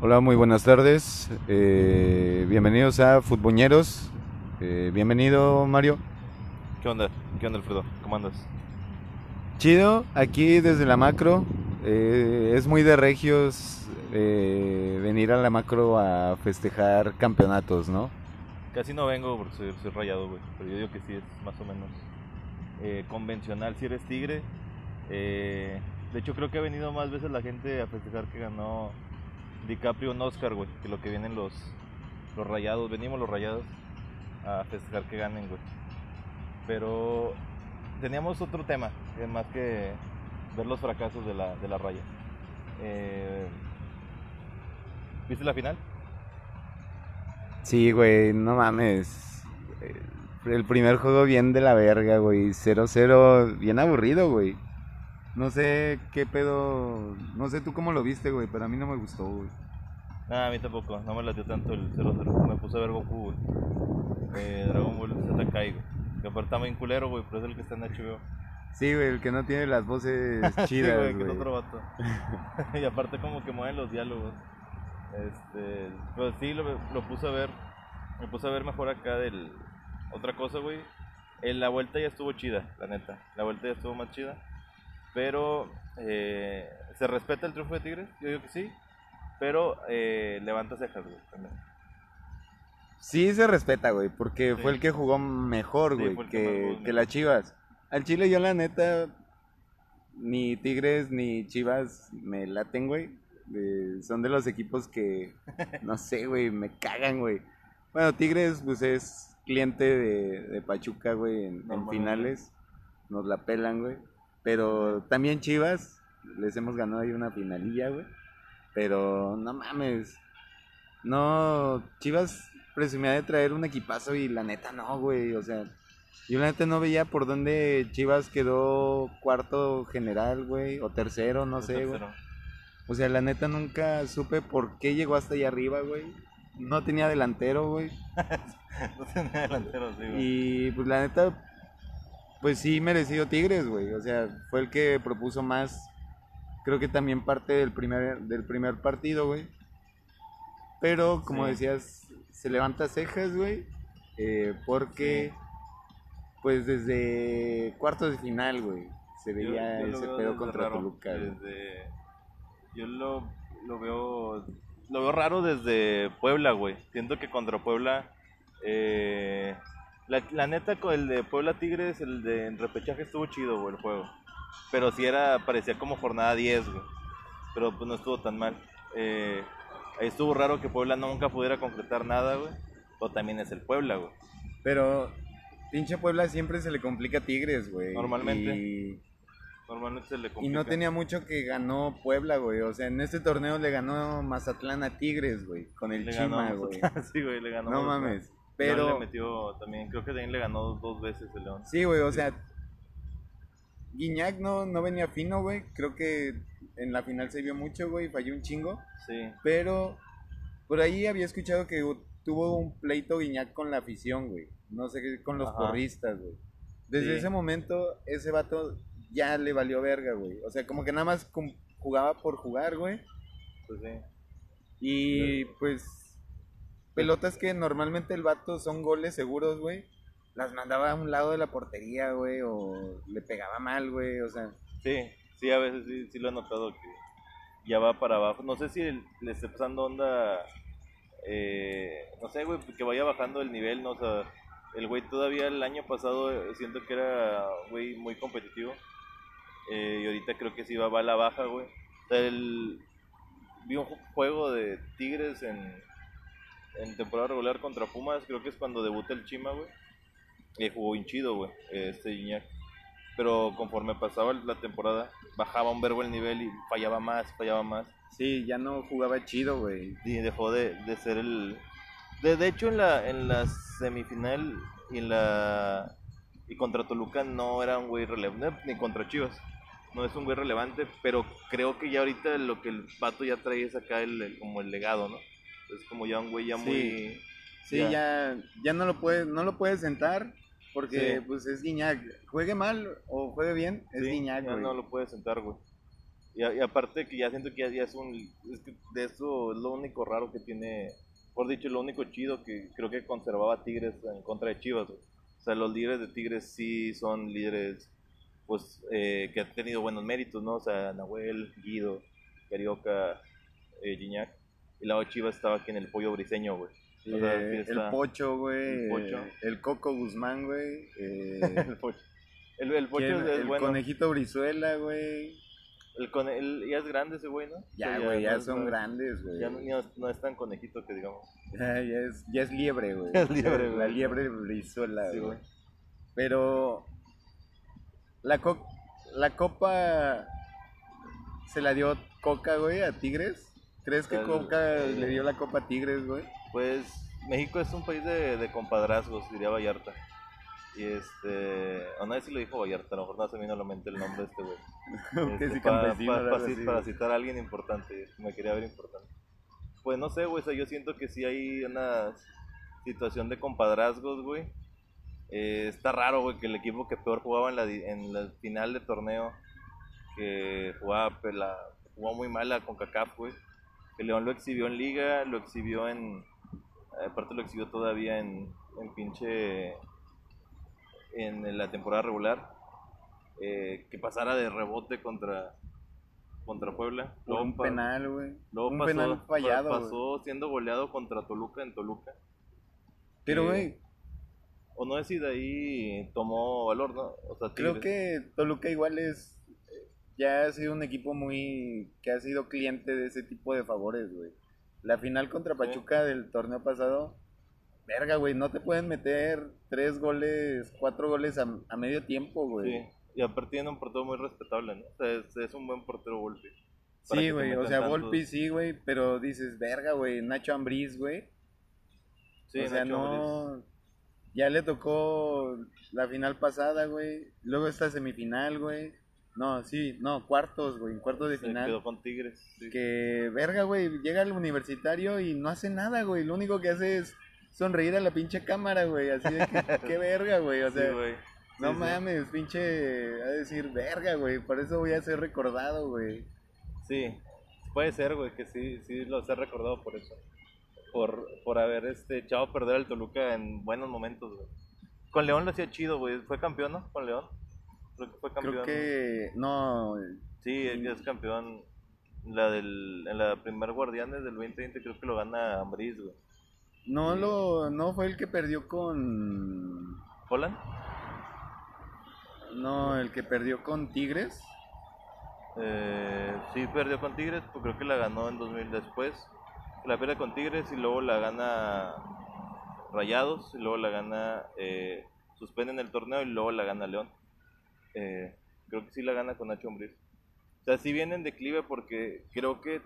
Hola, muy buenas tardes. Eh, bienvenidos a Futboñeros. Eh, bienvenido, Mario. ¿Qué onda? ¿Qué onda, Alfredo? ¿Cómo andas? Chido, aquí desde la macro. Eh, es muy de regios eh, venir a la macro a festejar campeonatos, ¿no? Casi no vengo porque soy, soy rayado, güey. Pero yo digo que sí es más o menos eh, convencional si eres tigre. De hecho, creo que ha venido más veces la gente a festejar que ganó DiCaprio un Oscar, güey. Que lo que vienen los, los rayados. Venimos los rayados a festejar que ganen, güey. Pero teníamos otro tema, más que ver los fracasos de la, de la raya. Eh, ¿Viste la final? Sí, güey, no mames. Eh, El primer juego bien de la verga, güey. 0-0, bien aburrido, güey. No sé qué pedo. No sé tú cómo lo viste, güey, pero a mí no me gustó, güey. Nah, a mí tampoco, no me latió tanto el 0-0. Me puse a ver Goku, güey. Eh, Dragon Ball Z Kai, güey. Que aparte está bien culero, güey, pero es el que está en HBO. Sí, güey, el que no tiene las voces Sí, chidas, güey, que es otro vato. y aparte como que mueven los diálogos. Este, pues sí, lo, lo puse a ver. Me puse a ver mejor acá del... Otra cosa, güey. En la vuelta ya estuvo chida, la neta. La vuelta ya estuvo más chida. Pero eh, se respeta el triunfo de Tigres, yo digo que sí. Pero eh, levanta cejas, güey, también. Sí se respeta, güey, porque Sí. fue el que jugó mejor, Sí, güey, que que, las Chivas. Al Chile yo la neta, ni Tigres ni Chivas me laten, güey. Eh, son de los equipos que, no sé, güey, me cagan, güey. Bueno, Tigres, pues es cliente de, de Pachuca, güey, en, en finales. Nos la pelan, güey. Pero también Chivas, les hemos ganado ahí una finalilla, güey. Pero no mames. No, Chivas presumía de traer un equipazo y la neta no, güey. O sea, yo la neta no veía por dónde Chivas quedó cuarto general, güey. O tercero, no sé, güey. tercero. O sea, la neta nunca supe por qué llegó hasta allá arriba, güey. No tenía delantero, güey. No tenía delantero, sí, güey. Y pues la neta, pues sí merecido Tigres, güey. O sea, fue el que propuso más. Creo que también parte del primer, del primer partido, güey. Pero como Sí. decías, se levanta cejas, güey. eh, porque, pues desde cuartos de final, güey, se Yo- veía yo lo ese pedo contra raro, Toluca. desde- Yo lo, lo veo lo veo raro desde Puebla, güey. Siento que contra Puebla eh, la, la neta con el de Puebla Tigres, el de en repechaje estuvo chido, güey, el juego. Pero sí era parecía como jornada 10, güey. Pero pues no estuvo tan mal. Eh, ahí estuvo raro que Puebla nunca pudiera concretar nada, güey. O también es el Puebla, güey. Pero pinche Puebla siempre se le complica a Tigres, güey. Normalmente. Y, Normalmente se le y complica. no tenía mucho que ganó Puebla, güey. O sea, en este torneo le ganó Mazatlán a Tigres, güey. Con el Le Chima, güey. sí, güey, le ganó. No mames. Güey. León Pero, le metió también, creo que también le ganó dos veces el León. sí, güey, o sea, Guiñac no, no venía fino, güey. Creo que en la final se vio mucho, güey. Falló un chingo. Sí, Pero por ahí había escuchado que tuvo un pleito Guiñac con la afición, güey. No sé qué, con los Ajá. porristas, güey. Desde Sí. ese momento, ese vato ya le valió verga, güey. O sea, como que nada más jugaba por jugar, güey. pues sí. Y pues, pelotas que normalmente el vato son goles seguros, güey. Las mandaba a un lado de la portería, güey. O le pegaba mal, güey. O sea, Sí, sí, a veces sí, sí lo he notado que ya va para abajo. No sé si le esté pasando onda, eh, no sé, güey, que vaya bajando el nivel, ¿no? O sea, el güey todavía el año pasado eh, siento que era, güey, muy competitivo. Eh, y ahorita creo que sí va, a la baja, güey. O sea, el, vi un ju- juego de Tigres en, en temporada regular contra Pumas, creo que es cuando debuta el Chima, güey. Y jugó bien chido, güey, este Iñak. Pero conforme pasaba la temporada, bajaba un verbo el nivel y fallaba más, fallaba más. sí, ya no jugaba chido, güey. Y dejó de, de ser el... De, de hecho, en la, en la semifinal y en la... Y contra Toluca no era un güey relevante, ni contra Chivas. No es un güey relevante, pero creo que ya ahorita lo que el pato ya trae es acá el, el- como el legado, ¿no? Es como ya un güey ya muy... Sí, Ya. ya, ya no lo puedes, no lo puedes sentar porque Sí. pues es Guiñac. Juegue mal o juegue bien, es Sí, Guiñac, ya güey. no lo puede sentar, güey. Y, aparte que ya siento que ya, ya es un... Es que de eso es lo único raro que tiene... Por dicho, lo único chido que creo que conservaba Tigres en contra de Chivas. güey. O sea, los líderes de Tigres sí son líderes pues eh, que han tenido buenos méritos, ¿no? O sea, Nahuel, Guido, Carioca, eh, Gignac. Y la Chivas estaba aquí en el pollo briseño, güey. O sea, Eh, el Pocho, güey. El Pocho. eh, El Coco Guzmán, güey. eh, el pocho. El, el pocho ¿quién? es, es el bueno. Conejito Brizuela, güey. El cone- el- ya es grande ese güey, ¿no? O Ya, sea, güey, ya, no son grandes, güey. Ya no, no es tan conejito que digamos. Ya, ya es, ya es liebre, güey. Es liebre, La güey. liebre Brizuela, Sí, güey. güey. Pero la, co- la copa se la dio Coca, güey, a Tigres. ¿Crees que Coca el- le dio la copa a Tigres, güey? Pues México es un país de, de compadrazgos, diría Vallarta. Y este, no sé si lo dijo Vallarta, a lo mejor no se me vino a la mente el nombre de este güey. Este, sí, pa- campesino, pa- algo pa- así, sí, para güey. citar a alguien importante, me quería ver importante. Pues no sé, güey, o sea, yo siento que sí hay una situación de compadrazgos, güey. Eh, está raro, güey, que el equipo que peor jugaba en la, en la final de torneo, que jugaba, la, jugó muy mal la CONCACAF, güey. Que León lo exhibió en liga, lo exhibió en... Aparte lo exhibió todavía en, en pinche... En la temporada regular. eh, que pasara de rebote contra contra Puebla. Luego un penal, güey. luego Un pasó, penal fallado, pasó siendo goleado contra Toluca en Toluca. Pero, que- güey, O no sé si de ahí tomó valor, ¿no? O sea, creo que Toluca igual es... Ya ha sido un equipo muy... que ha sido cliente de ese tipo de favores, güey. La final contra. Pachuca del torneo pasado... Verga, güey, no te pueden meter tres goles, cuatro goles a, a medio tiempo, güey. Sí, y aparte tiene un portero muy respetable, ¿no? O sea, es, es un buen portero Volpi. Sí, güey, o sea, Volpi sí, güey, pero dices, verga, güey, Nacho Ambriz, güey. Sí, o sea, Nacho no... Ya le tocó la final pasada, güey. Luego esta semifinal, güey. No, sí, no, cuartos, güey, cuartos de se final. quedó con Tigres. sí. Que, verga, güey, llega al universitario y no hace nada, güey. Lo único que hace es sonreír a la pinche cámara, güey. Así de que, qué verga, güey. O Sí, sea, güey. no Sí, mames, pinche, a decir, verga, güey. Por eso voy a ser recordado, güey. Sí, puede ser, güey, que sí, sí los he recordado por eso. Por, por haber este, echado a perder al Toluca en buenos momentos, güey. Con León lo hacía chido, güey. Fue campeón, ¿no? Con León. Creo que fue campeón. Creo que, no, Sí, es es campeón. La del, en la primer Guardianes del 2020 creo que lo gana Ambris, güey. no Sí. lo, no fue el que perdió con, ¿Holland? no, el que perdió con Tigres. Eh, sí, perdió con Tigres, pues creo que la ganó en 2000 después. La pierde con Tigres y luego la gana Rayados y luego la gana, eh, suspenden el torneo y luego la gana León. Eh, creo que sí la gana con Nacho Ambriz. O sea, sí viene en declive porque creo que,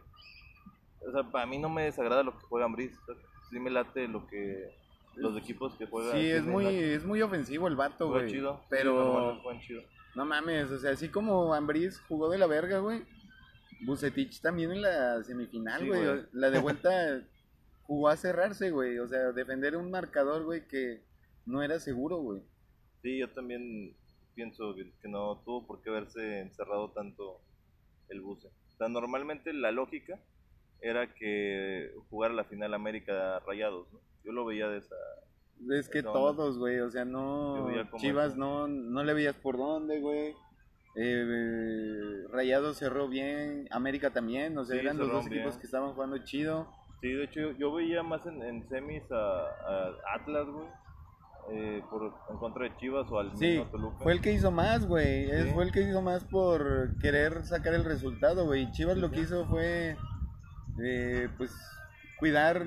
o sea, para mí no me desagrada lo que juega Ambriz. O sea, sí me late lo que, los equipos que juegan. Sí, es muy, es muy ofensivo el vato, güey. chido. Pero, chido. no mames, o sea, así como Ambriz jugó de la verga, güey. Bucetich también en la semifinal, güey. La de vuelta jugó a cerrarse, güey. O sea, defender un marcador, güey, que no era seguro, güey. Sí, yo también pienso que, no tuvo por qué verse encerrado tanto el buce. O sea, normalmente la lógica era que jugara la final América Rayados, ¿no? Yo lo veía de esa... Es que todos, güey, o sea, no. Chivas no, no le veías por dónde, güey. Eh, Rayado cerró bien, América también, o sea, Sí, eran los dos equipos bien. que estaban jugando chido. Sí, de hecho yo, yo veía más en, en semis a, a Atlas, güey, eh, por, en contra de Chivas o al Sí, mismo Toluca. fue el que hizo más, güey. Sí. Fue el que hizo más por querer sacar el resultado, güey. Chivas lo que hizo fue, eh, pues, cuidar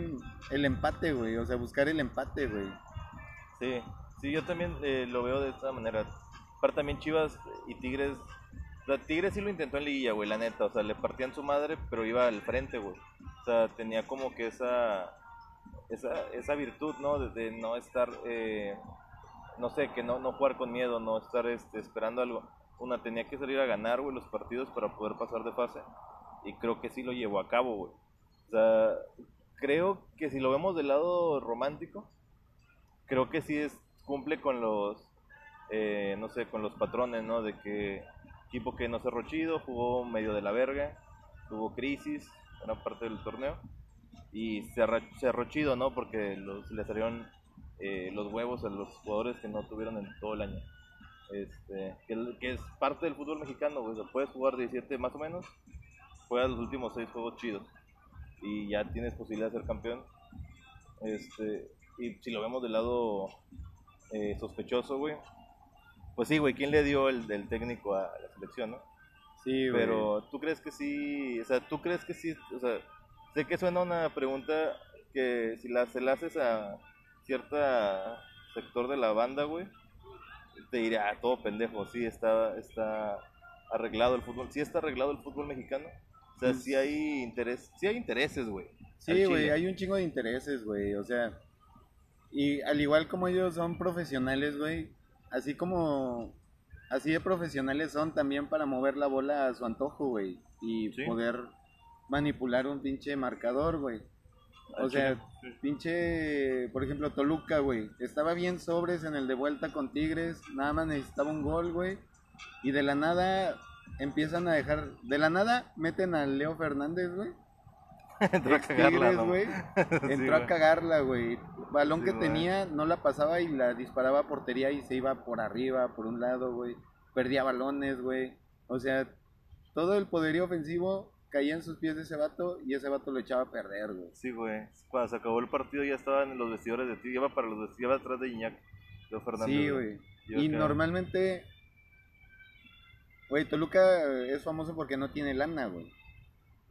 el empate, güey. O sea, buscar el empate, güey. Sí, sí, yo también eh, lo veo de esta manera. También Chivas y Tigres, o sea, Tigres sí lo intentó en liguilla, güey, la neta, o sea, le partían su madre, pero iba al frente, güey. O sea, tenía como que esa esa, esa virtud, ¿no? De, no estar, eh, no sé, que no, no jugar con miedo, no estar este, esperando algo. Una tenía que salir a ganar, güey, los partidos para poder pasar de fase. Y creo que sí lo llevó a cabo, güey. O sea, creo que si lo vemos del lado romántico, creo que sí es, cumple con los, eh, no sé, con los patrones, ¿no? De que Equipo que no cerró chido, jugó medio de la verga, tuvo crisis, gran parte del torneo. Y cerró, cerró chido, ¿no? Porque los, le salieron eh, los huevos a los jugadores que no tuvieron en todo el año. Este, que, que es parte del fútbol mexicano, sea, puedes jugar 17 más o menos, juegas los últimos 6 juegos chidos y ya tienes posibilidad de ser campeón. Este, y si lo vemos del lado eh, sospechoso, güey, pues sí, güey, ¿quién le dio el, el técnico a la selección, no? Sí, güey. Pero tú crees que sí, o sea, tú crees que sí, o sea, sé que suena una pregunta que si la, se la haces a cierta sector de la banda, güey, te dirá, ah, todo pendejo, sí está, está arreglado el fútbol, sí está arreglado el fútbol mexicano. O sea, sí hay interés, sí hay intereses, güey. Sí, güey, hay un chingo de intereses, güey. O sea, y al igual como ellos son profesionales, güey, así como, así de profesionales son también para mover la bola a su antojo, güey. Y Sí. poder manipular un pinche marcador, güey. O Al sea, pinche, por ejemplo, Toluca, güey. Estaba bien sobres en el de vuelta con Tigres, nada más necesitaba un gol, güey. Y de la nada empiezan a dejar, de la nada meten a Leo Fernández, güey. Entró a cagarla, Tigres, ¿no? güey. Sí, Entró a cagarla, güey. Balón Sí, que tenía, no la pasaba y la disparaba a portería y se iba por arriba, por un lado, güey. Perdía balones, güey. O sea, todo el poderío ofensivo caía en sus pies de ese vato y ese vato lo echaba a perder, güey. Sí, güey. Cuando se acabó el partido ya estaban en los vestidores de ti, iba para los vestidores, iba atrás de Iñak, Leo Fernández. Sí, güey. Y acá- normalmente, güey, Toluca es famoso porque no tiene lana, güey.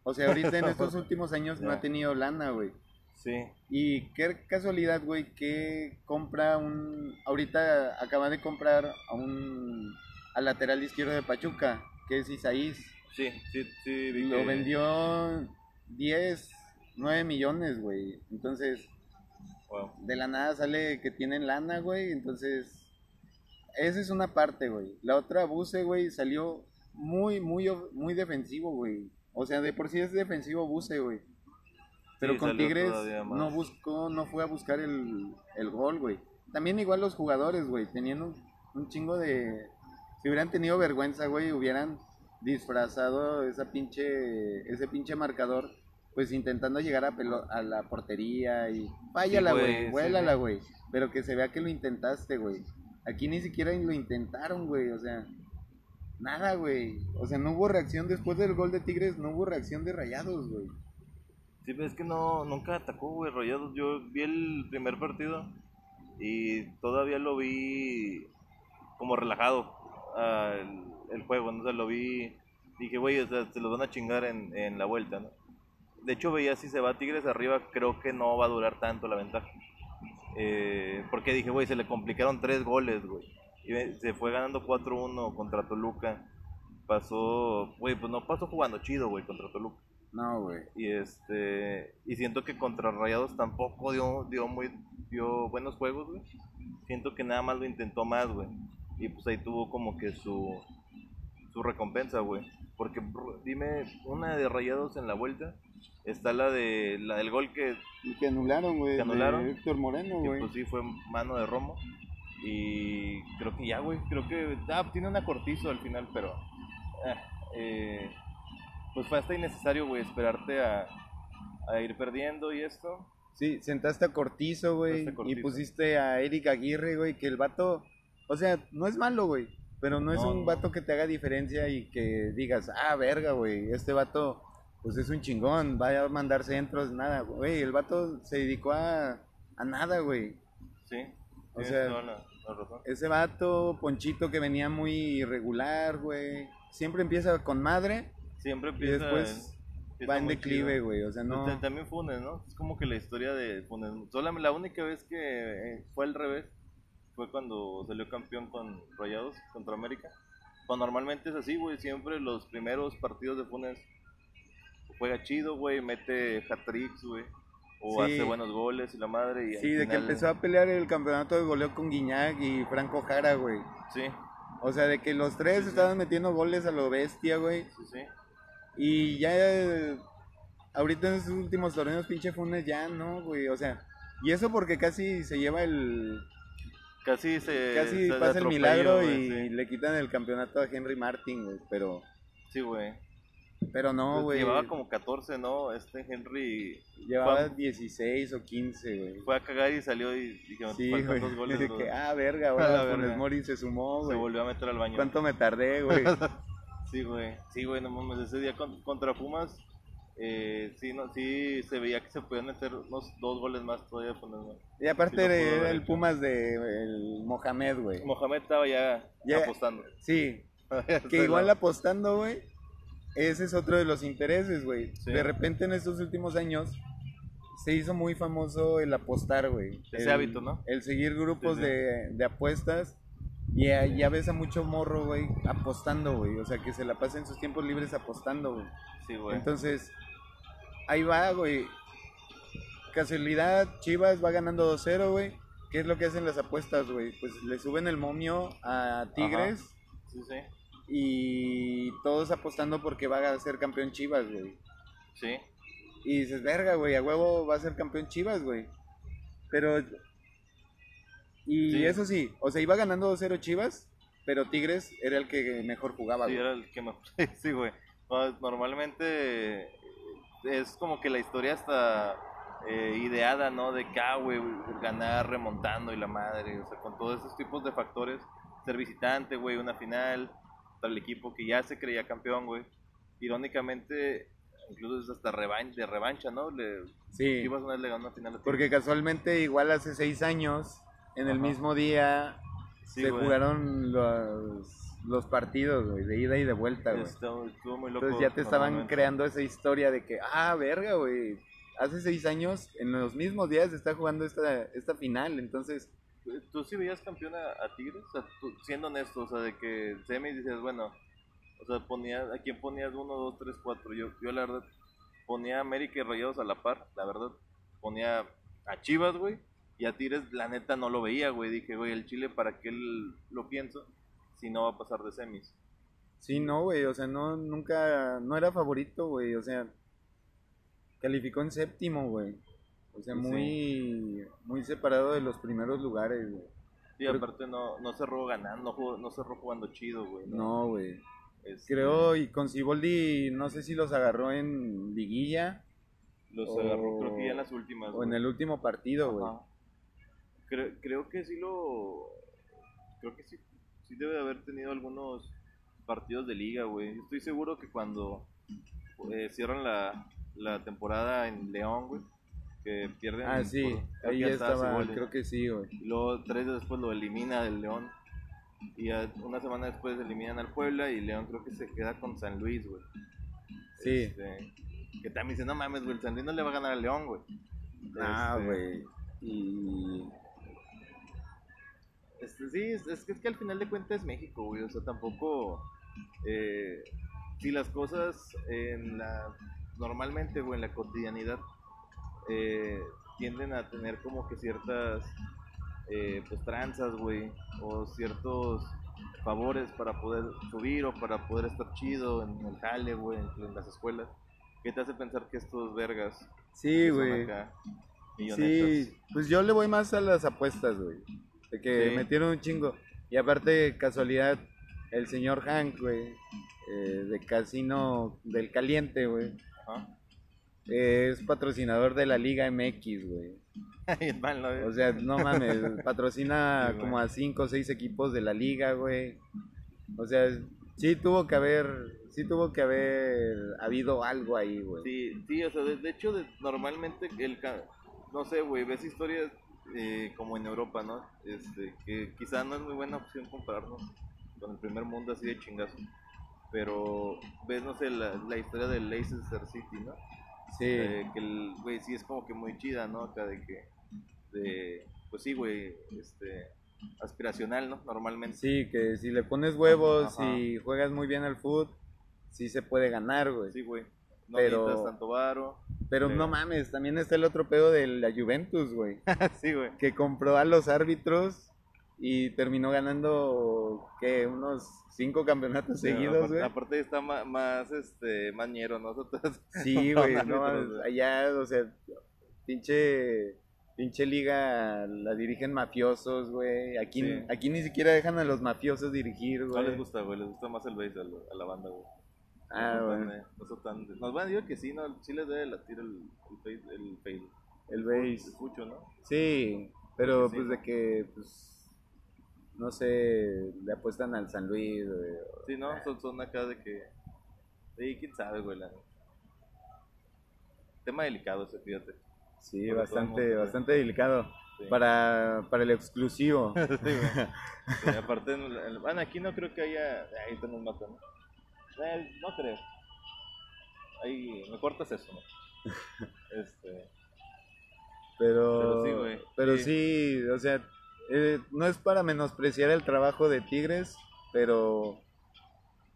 O sea, ahorita en estos últimos años no ha tenido lana, güey. Sí, Y qué casualidad, güey, que compra un... Ahorita acaba de comprar a un... al lateral izquierdo de Pachuca, que es Isaís. Sí, sí, sí. vi Lo que- vendió 10, 9 millones, güey. Entonces, Wow. de la nada sale que tienen lana, güey. Entonces, esa es una parte, güey. La otra, Buse, güey, salió muy, muy, muy defensivo, güey. O sea, de por sí es defensivo Buse, güey. Pero Sí, con Tigres no buscó, no fue a buscar el, el gol, güey. También igual los jugadores, güey, tenían un, un chingo de... Si hubieran tenido vergüenza, güey, hubieran disfrazado esa pinche, ese pinche marcador, pues intentando llegar a, pelo- a la portería y... Váyala, güey, güey, sí, vuélala, güey. Pero que se vea que lo intentaste, güey. Aquí ni siquiera lo intentaron, güey, o sea... Nada, güey. O sea, no hubo reacción después del gol de Tigres, no hubo reacción de Rayados, güey. Sí, pero es que no, nunca atacó, güey, Rayados. Yo vi el primer partido y todavía lo vi como relajado el, juego, ¿no? O sea, lo vi, dije, güey, o sea, se los van a chingar en, en la vuelta, ¿no? De hecho, veía si se va Tigres arriba, creo que no va a durar tanto la ventaja. Eh, porque dije, güey, se le complicaron tres goles, güey. Y se fue ganando 4-1 contra Toluca. Pasó, güey, pues no pasó jugando chido, güey, contra Toluca. No, güey. Y este y siento que contra Rayados tampoco dio dio muy dio buenos juegos, güey. Siento que nada más lo intentó más, güey. Y pues ahí tuvo como que su su recompensa, güey. Porque bro, dime una de Rayados en la vuelta está la de la del gol que, que anularon, güey. Que anularon. de Héctor Moreno, güey. pues sí fue mano de Romo. Y creo que ya, güey, creo que ah, tiene una cortizo al final, pero ah, eh, pues fue hasta innecesario, güey, esperarte a, a ir perdiendo y esto. Sí, sentaste a Cortizo, güey. Y pusiste a Eric Aguirre, güey. Que el vato. O sea, no es malo, güey. Pero no es un vato que te haga diferencia y que digas, ah, verga, güey. Este vato, pues es un chingón. Vaya a mandar centros, nada, güey. El vato se dedicó a, a nada, güey. Sí, O sea. Ese vato, Ponchito, que venía muy irregular, güey. Siempre empieza con madre Siempre y empieza después en- empieza va en declive, güey. O sea, no. Pues, También Funes, ¿no? Es como que la historia de Funes. La única vez que eh, fue al revés fue cuando salió campeón con Rayados contra América. Cuando normalmente es así, güey. Siempre los primeros partidos de Funes juega chido, güey. Mete hat-tricks, güey. O Sí. hace buenos goles y la madre. Y Sí, de que empezó a pelear el campeonato de goleo con Guiñac y Franco Jara, güey. Sí, O sea, de que los tres Sí, sí. estaban metiendo goles a lo bestia, güey. sí, sí. Y ya, eh, ahorita en estos últimos torneos, pinche Funes ya no, güey. O sea, y eso porque casi se lleva el, Casi se. Casi se pasa el milagro güey, y sí. le quitan el campeonato a Henry Martin, güey. Pero, Sí, güey. pero no, güey. Pues Llevaba como 14, ¿no? Este Henry Llevaba fue- 16 o 15, güey. fue a cagar y salió y dijeron, Sí, faltan güey. dos goles. Dice bro". que, ah, verga, A ahora Funes. Mori se sumó, Se güey. volvió a meter al baño. ¿Cuánto me tardé, güey? Sí, güey. Sí, güey, no mames. Ese día con- contra Pumas, eh, sí, no, sí se veía que se podían meter unos dos goles más todavía. Y aparte Sí, haber el. Pumas de el Mohamed, güey. Mohamed estaba ya, Ya- apostando. Sí, Que igual apostando, güey. Ese es otro de los intereses, güey. Sí. De repente en estos últimos años se hizo muy famoso el apostar, güey. Ese El- hábito, ¿no? El seguir grupos Sí. De, de apuestas. Y ya, ya ves a mucho morro, güey, apostando, güey. O sea, que se la pasa en sus tiempos libres apostando, güey. Sí, güey. Entonces, ahí va, güey. Casualidad, Chivas va ganando 2-0, güey. ¿Qué es lo que hacen las apuestas, güey? Pues le suben el momio a Tigres Sí, sí. y todos apostando porque va a ser campeón Chivas, güey. Sí. Y dices, verga, güey, a huevo va a ser campeón Chivas, güey. Pero... Y Sí. eso sí, o sea, iba ganando 2-0 Chivas, pero Tigres era el que mejor jugaba, Sí, güey. era el que me... Sí, güey. No, Normalmente es como que la historia está eh, ideada, ¿no? De que, ah, güey, ganar remontando y la madre. O sea, con todos esos tipos de factores. Ser visitante, güey, una final. Para el equipo que ya se creía campeón, güey. Irónicamente, incluso es hasta revan de revancha, ¿no? Le, Sí. Una vez le ganó una final a Tigres. Porque casualmente, igual hace seis años, en el mismo día, Sí, se güey. jugaron los, los partidos, güey, de ida y de vuelta, güey. Estuvo, muy loco. Entonces ya te estaban creando esa historia de que, ah, verga, güey, hace seis años, en los mismos días se está jugando esta, esta final, entonces, ¿Tú sí veías campeón a, a Tigres? O sea, tú- siendo honesto, o sea, de que semis dices, bueno, o sea, ponías, ¿a quién ponías? Uno, dos, tres, cuatro. Yo, yo la verdad, ponía a América y Rayados a la par, la verdad. Ponía a Chivas, güey, y a Tigres, la neta, no lo veía, güey. Dije, güey, el Chile, ¿para qué lo pienso? Si no va a pasar de semis. sí, no, güey, o sea, no, nunca, no era favorito, güey, o sea, calificó en séptimo, güey. O sea, Sí. muy, muy separado de los primeros lugares, güey. Pero- aparte no, no cerró ganando, no, jugó- no cerró jugando chido, güey. No, güey. Este, Creo, y con Siboldi, no sé si los agarró en liguilla Los o- agarró, creo que ya en las últimas. o en el último partido, güey. Creo, creo que sí lo. Creo que sí, sí debe de haber tenido algunos partidos de liga, güey. Estoy seguro que cuando eh, cierran la, la temporada en León, güey, que pierden. Ah, sí, por- ahí estaba, creo que sí, güey. Y luego tres días después lo elimina del León. Y una semana después eliminan al Puebla y León creo que se queda con San Luis, güey. Sí. Este, que también dice, no mames, güey, el San Luis no le va a ganar al León, güey. Ah, Este, güey. Y Este, sí, es, es que, es que al final de cuentas es México, güey. O sea, tampoco. eh, si las cosas en la. Normalmente, güey, en la cotidianidad. eh, tienden a tener como que ciertas. eh, pues tranzas, güey. O ciertos favores para poder subir o para poder estar chido en el jale, güey, en, las escuelas. ¿Qué te hace pensar que estos vergas sí, güey. Sí, pues yo le voy más a las apuestas, güey. De que Sí. metieron un chingo. Y aparte, casualidad, el señor Hank, güey, eh, de Casino del Caliente, güey, Ajá. es patrocinador de la Liga MX, güey. O sea, no mames, patrocina Sí, como a cinco o seis equipos de la liga, güey. O sea, sí tuvo que haber, sí tuvo que haber habido algo ahí, güey. Sí, sí, o sea, de, de hecho, de- normalmente el, no sé, güey, ves historias eh, como en Europa, ¿no? Este, que quizá no es muy buena opción compararnos con el primer mundo así de chingazo, pero ves, no sé, la, la historia del Leicester City, ¿no? Sí, Eh, que el, güey, sí es como que muy chida, ¿no? Acá de que, de, pues sí, güey, este, aspiracional, ¿no? Normalmente. sí, que si le pones huevos Ajá. y juegas muy bien al fútbol, sí se puede ganar, güey. Sí, güey. No Pero- tanto varo. Pero no mames, también está el otro pedo de la Juventus, güey. sí, güey. que compró a los árbitros y terminó ganando, ¿qué? Unos cinco campeonatos seguidos, aparte, güey. aparte está ma- más, este, mañero, nosotros. Sí, güey, no, allá, o sea, pinche Pinche liga la dirigen mafiosos, güey. Aquí, Sí. aquí ni siquiera dejan a los mafiosos dirigir, No güey. les gusta, güey, les gusta más el lo- a la banda, güey. Ah, no bueno. tan, eh, no son tan- Nos van a decir que sí, ¿no? Sí les debe latir el, el el. El El base. fucho, ¿no? Sí, pero Sí, pues de que, pues, no sé, le apuestan al San Luis, güey. o- Sí, ¿no? Son, son acá de que... Sí, quién sabe, güey, la. Tema delicado ese, fíjate. Sí, el bastante, güey. bastante delicado. Sí. Para, para el exclusivo. Sí, aparte, en el- en- bueno, aquí no creo que haya... Ahí te nos matan, ¿no? Eh, no creo. Ahí, me cortas eso, ¿no? Este... Pero, Pero sí, güey. pero Sí. sí, o sea, eh, no es para menospreciar el trabajo de Tigres, pero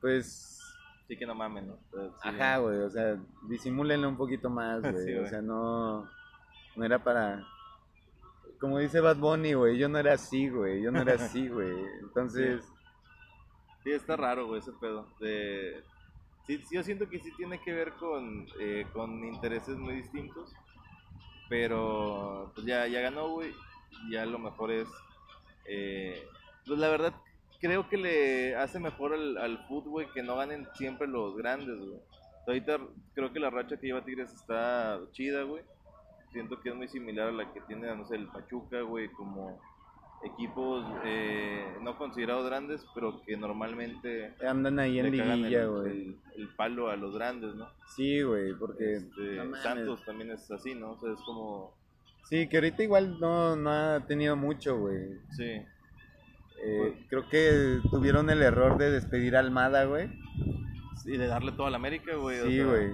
pues, Sí que no mamen, ¿no? Pero sí, ajá, güey, o sea, disimúlenlo un poquito más, güey, Sí, o sea, no, no era para, como dice Bad Bunny, güey, yo no era así, güey, yo no era así, güey, entonces, Sí, está raro, güey, ese pedo. De... Sí, yo siento que sí tiene que ver con, eh, con intereses muy distintos. Pero pues ya, ya ganó, güey. Ya lo mejor es. eh, pues la verdad, creo que le hace mejor al, al fútbol, que no ganen siempre los grandes, güey. Ahorita creo que la racha que lleva Tigres está chida, güey. Siento que es muy similar a la que tiene, no sé, el Pachuca, güey, como equipos eh, no considerados grandes, pero que normalmente andan ahí en liguilla, el, güey, el- el palo a los grandes, ¿no? sí, güey, porque, Este, no. Santos también es así, ¿no? O sea, es como, sí, que ahorita igual no, no ha tenido mucho, güey, sí, Eh, creo que tuvieron el error de despedir a Almada, güey. y de darle todo a la América, güey. o Sí, sea, güey.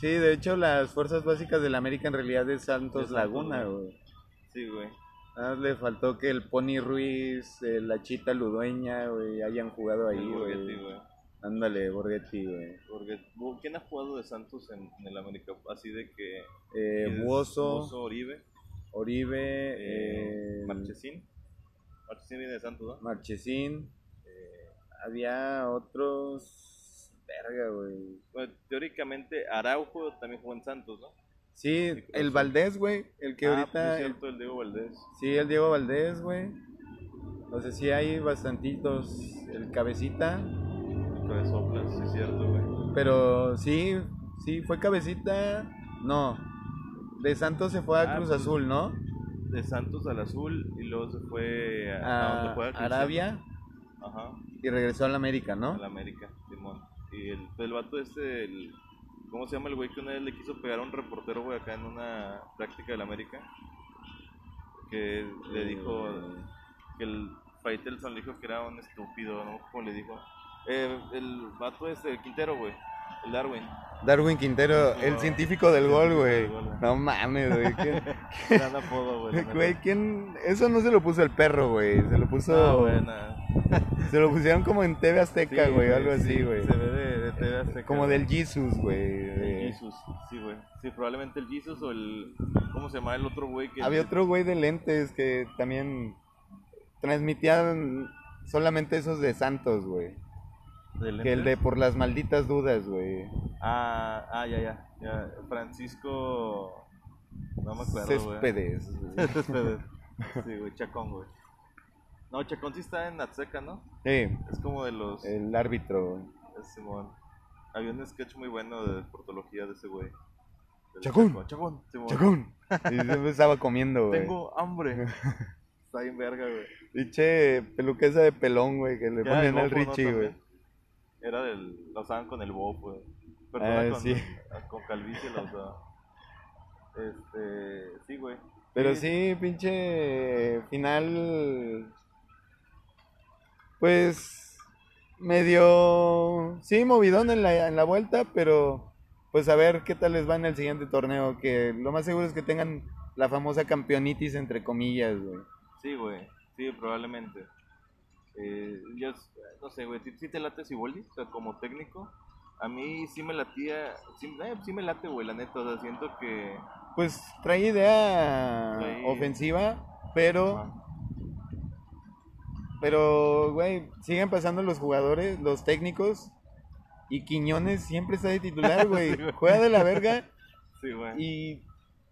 Sí, de hecho las fuerzas básicas del América en realidad es Santos, De Santos, Laguna, güey. Sí, güey. Más le faltó que el Pony Ruiz, eh, la Chita Ludueña, güey, hayan jugado ahí, güey. Ándale, Borghetti, güey. ¿Quién ha jugado de Santos en, en el América? Así de que... Eh, Buoso, Oribe, Oribe, eh, eh, Marchesín. Marchesín viene de Santos, ¿no? Marchesín. eh, había otros... Verga, güey. Bueno, teóricamente Araujo también jugó en Santos, ¿no? Sí, el. Valdés, güey. El que ah, ahorita... pues es el- cierto, el Diego Valdés. Sí, el Diego Valdés, güey. O sea, sí hay bastantitos. El cabecita. Cabezoplas, sí es cierto, güey. Pero sí, sí, fue cabecita. No. De Santos se fue a Ah, Cruz pues, Azul, ¿no? De Santos al Azul y luego se fue a, a A. Arabia Ajá, y regresó al América, ¿no? al América, Simón. Y el, el vato este, el, ¿cómo se llama el güey que una vez le quiso pegar a un reportero, güey, acá en una práctica del América? Que le dijo, Eh, que el Faitelson le dijo que era un estúpido, ¿no? ¿Cómo le dijo? Eh, el vato este, el Quintero, güey, el Darwin. Darwin Quintero, el No. científico del gol, güey. Del gol, güey. No mames, güey. ¿Quién- Gran apodo, güey. ¿quién? Eso no se lo puso el perro, güey. Se lo puso. No, güey, nada. Se lo pusieron como en TV Azteca, Sí, güey, algo sí, así, güey. Se ve Como güey. del Jesus, güey. de- El Jesus, sí, güey. Sí, probablemente el Jesus o el. ¿Cómo se llama el otro güey que. Había otro güey de lentes que también transmitían solamente esos de Santos, güey. ¿De Que el de por las malditas dudas, güey. Ah, ah, ya, ya, ya. Francisco. No me acuerdo, güey. Céspedes. güey. Céspedes. Sí, güey, Chacón, güey. No, Chacón sí está en Azteca, ¿no? Sí, Es como de los. el árbitro. es Simón. Había un sketch muy bueno de portología de ese güey. Chacón. Chacón. ¡Chacón! Y siempre estaba comiendo, güey. Tengo hambre. está bien verga, güey. Pinche peluquesa de pelón, güey, que le era ponían al. Richie, güey. Era del. La usaban con el Bob, güey. Pero Ah, con, sí. con calvicie la usaba. Este. Sí, güey. Pero sí, pinche final. Pues medio. Sí, movidón en la, en la vuelta, pero pues a ver qué tal les va en el siguiente torneo. Que lo más seguro es que tengan la famosa campeonitis, entre comillas, güey. Sí, güey. Sí, probablemente. Eh, yo no sé, güey. ¿Sí, sí te late Siboldi? O sea, como técnico. A mí sí me latía. Sí, eh, sí me late, güey, la neta. O sea, siento que. Pues trae idea Trae- ofensiva, pero. Ajá. Pero, güey, siguen pasando los jugadores, los técnicos. Y Quiñones siempre está de titular, güey. Sí. Juega de la verga Sí, güey. y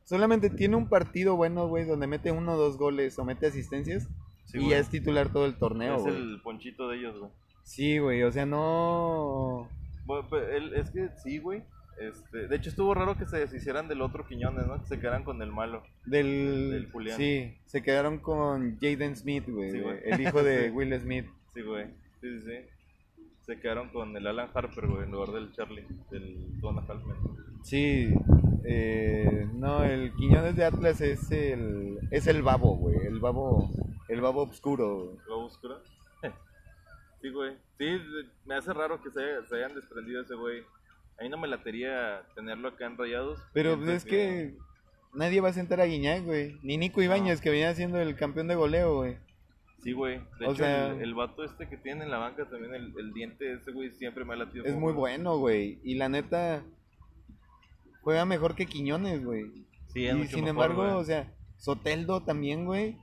solamente tiene un partido bueno, güey, donde mete uno o dos goles o mete asistencias Sí, y güey. ya es titular todo el torneo, Es güey. el ponchito de ellos, güey. Sí, güey, o sea, no... Bueno, él- es que sí, güey. Este, de hecho, estuvo raro que se deshicieran del otro Quiñones, ¿no? Que se quedaran con el malo. Del... Del Julián. Sí, se quedaron con Jaden Smith, güey, Sí, el hijo de Sí. Will Smith. Sí, güey. Sí, sí, sí. Se quedaron con el Alan Harper, güey, en lugar del Charlie, del Donna Halfman. Sí, eh, no, el Quiñones de Atlas es el es el babo, güey, el babo, el babo oscuro. güey. ¿Lo oscura? sí, güey. Sí, me hace raro que se, se hayan desprendido ese güey. A mí no me latería tenerlo acá en Rayados. Pero pues, es que nadie va a sentar a Guiñac, güey, ni Nico Ibáñez que venía siendo el campeón de goleo, güey. Sí, güey. De o hecho, sea- el, el vato este que tiene en la banca también, el, el diente ese güey siempre me ha latido. Es muy bueno, güey, y la neta juega mejor que Quiñones, güey. Sí, es Y mucho sin mejor, embargo, güey. o sea, Soteldo también, güey.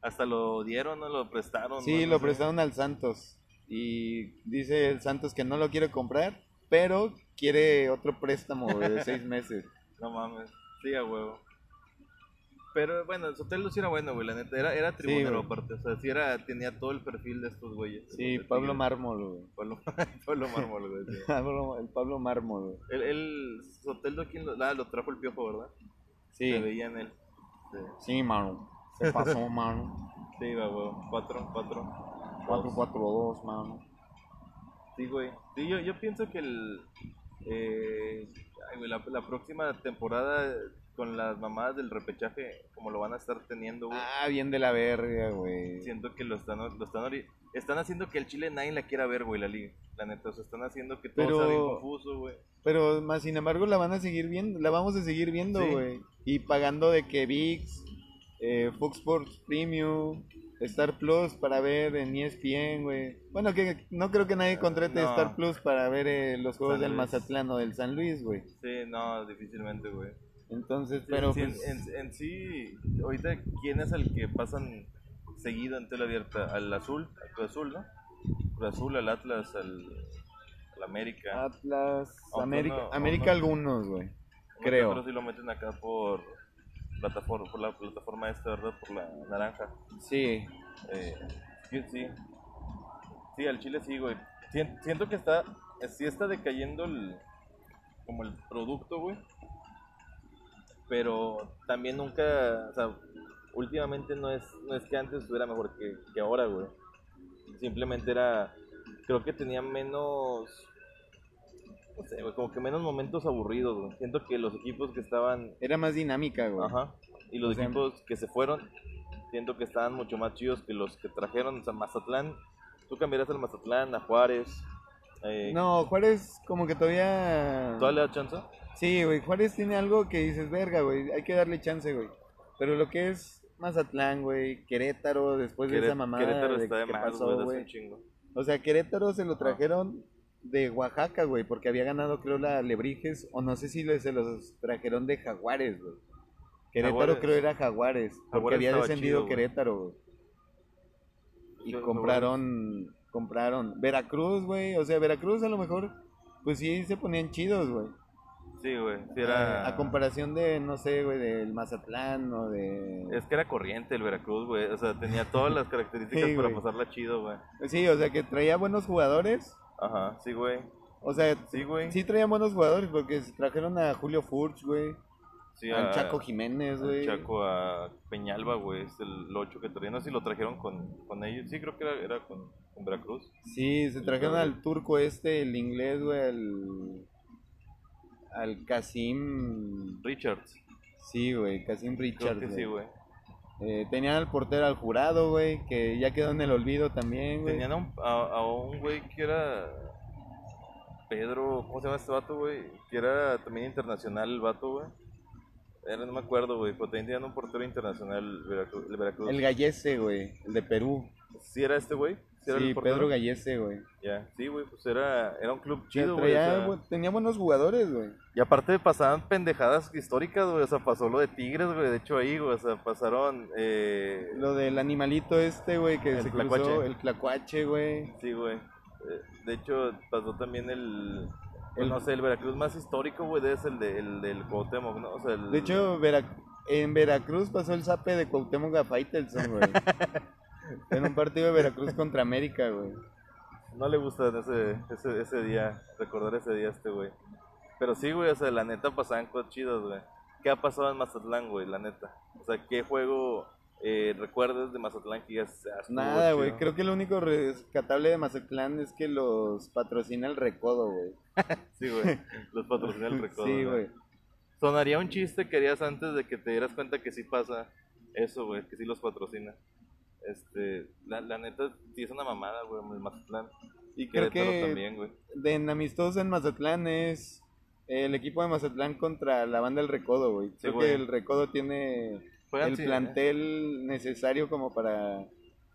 Hasta lo dieron, ¿no? Lo prestaron. Sí, ¿no? lo prestaron al Santos. Y dice el Santos que no lo quiere comprar, pero quiere otro préstamo güey, de seis meses. No mames. Sí, a huevo. Pero bueno, Sotelo sí era bueno, güey, la neta. Era, era tribunero güey. aparte. O sea, sí era, tenía todo el perfil de estos güeyes. Sí, De Pablo. Mármol, güey. Pablo, Pablo Mármol, güey. sí. Pablo- el Pablo Mármol, güey. El, el Soteldo, ¿quién lo, ah, lo trajo el piojo, ¿verdad? Se Sí, veía en él. Sí, sí, mano. Se pasó, mano. sí va, güey. Cuatro, cuatro. 4-4-2, mano. Sí, güey. Sí, yo, yo pienso que el. Eh, ay, güey, la, la próxima temporada con las mamadas del repechaje, como lo van a estar teniendo, güey. Ah, bien de la verga, güey. Siento que lo están, lo están, están haciendo que el Chile nadie la quiera ver, güey, la liga. La neta, o sea, están haciendo que todo Pero- sea bien confuso, güey. Pero más sin embargo la van a seguir viendo, la vamos a seguir viendo, Sí. güey. Y pagando de que VIX, eh, Fox Sports Premium, Star Plus para ver en ESPN, güey. Bueno, que no creo que nadie contrate No. Star Plus para ver eh, los juegos del. Mazatlán o del San Luis, güey. Sí, no, difícilmente, güey. Entonces, pero en- pues, en, en sí, ahorita, ¿quién es el que pasan seguido en tela abierta? Al azul, al Cruz Azul, ¿no? Cruz Azul, al Atlas, al, al América. Atlas, América, no- América algunos, güey. Creo. otro sí lo meten acá por plataforma, por la plataforma esta, ¿verdad? Por la naranja. Sí, Eh, sí, sí. Al Chile sí, güey. Sien- Siento que está, sí está decayendo el, como el producto, güey. Pero también nunca, o sea, últimamente no es, no es que antes estuviera mejor que, que ahora, güey. Simplemente era, creo que tenía menos, no sé, güey, como que menos momentos aburridos, güey. Siento que los equipos que estaban era más dinámica, güey. Ajá. Y los O sea, equipos que se fueron, siento que estaban mucho más chidos que los que trajeron. O sea, Mazatlán, tú cambiarás al Mazatlán, a Juárez. Eh, No, Juárez como que todavía... ¿Todavía le da chance? Sí, güey, Juárez tiene algo que dices, verga, güey, hay que darle chance, güey. Pero lo que es Mazatlán, güey, Querétaro, después de esa mamada Querétaro de está de que más, pasó, güey. O sea, Querétaro se lo trajeron de Oaxaca, güey, porque había ganado, creo, la Lebrijes, o no sé si se los trajeron de Jaguares, güey. Querétaro Jaguares. creo era Jaguares, porque Jaguares había descendido chido. Querétaro, güey. Y compraron, compraron Veracruz, güey, o sea, Veracruz a lo mejor, pues sí se ponían chidos, güey. Sí, güey. Sí era... A comparación de, no sé, güey, del Mazatlán o de... Es que era corriente el Veracruz, güey. O sea, tenía todas las características Sí, para pasarla chido, güey. Sí, o sea, que traía buenos jugadores. Ajá, sí, güey. O sea, Sí, güey. sí traía buenos jugadores porque trajeron a Julio Furch, güey. Sí, al a- Chaco Jiménez, güey. Chaco a Peñalba, güey. Es el 8 que traían. No sé si lo trajeron con, con ellos. Sí, creo que era, era con, con Veracruz. Sí, se trajeron al turco este, el inglés, güey, al... Al Casim... Richards. Sí, güey, Casim Creo Richards, que sí, güey. Eh, tenían al portero al jurado, güey, que ya quedó en el olvido también, güey. Tenían a un, a, a un güey que era Pedro, ¿cómo se llama este vato, güey? Que era también internacional el vato, güey. Era, no me acuerdo, güey, pero también tenían un portero internacional Veracruz, el Veracruz. El Gallese, güey, el de Perú. ¿Sí era este güey? ¿Sí era Sí, el? Pedro Gallese, güey. Ya, sí, güey, pues era, era un club chido, güey. o sea, tenía buenos jugadores, güey. y aparte pasaban pendejadas históricas, güey. O sea, pasó lo de Tigres, güey. De hecho, ahí, güey. O sea, pasaron. Eh... Lo del animalito este, güey, que El se tlacuache. cruzó, el tlacuache, güey. Sí, güey. Eh, De hecho, pasó también el. El- no sé, el Veracruz más histórico, güey, es el, de, el del Cuauhtémoc, ¿no? O sea, el... De hecho, Vera- en Veracruz pasó el zape de Cuauhtémoc a Faitelson, güey. en un partido de Veracruz contra América, güey. No le gusta ese, ese, ese día, recordar ese día a este güey. Pero sí, güey, o sea, la neta pasaban cosas chidas, güey. ¿Qué ha pasado en Mazatlán, güey, la neta? O sea, ¿qué juego eh, recuerdas de Mazatlán que ya Nada, güey. Creo que lo único rescatable de Mazatlán es que los patrocina el Recodo, güey. Sí, güey, los patrocina el recodo. Sí, güey. Sonaría un chiste que harías antes de que te dieras cuenta que sí pasa eso, güey, que sí los patrocina. Este, la, la neta, sí es una mamada, güey, el Mazatlán. Y creo Querétaro que también, güey. de en amistosos en Mazatlán es el equipo de Mazatlán contra la banda del Recodo, güey. Creo güey. que el Recodo tiene Juegan el sin- plantel necesario como para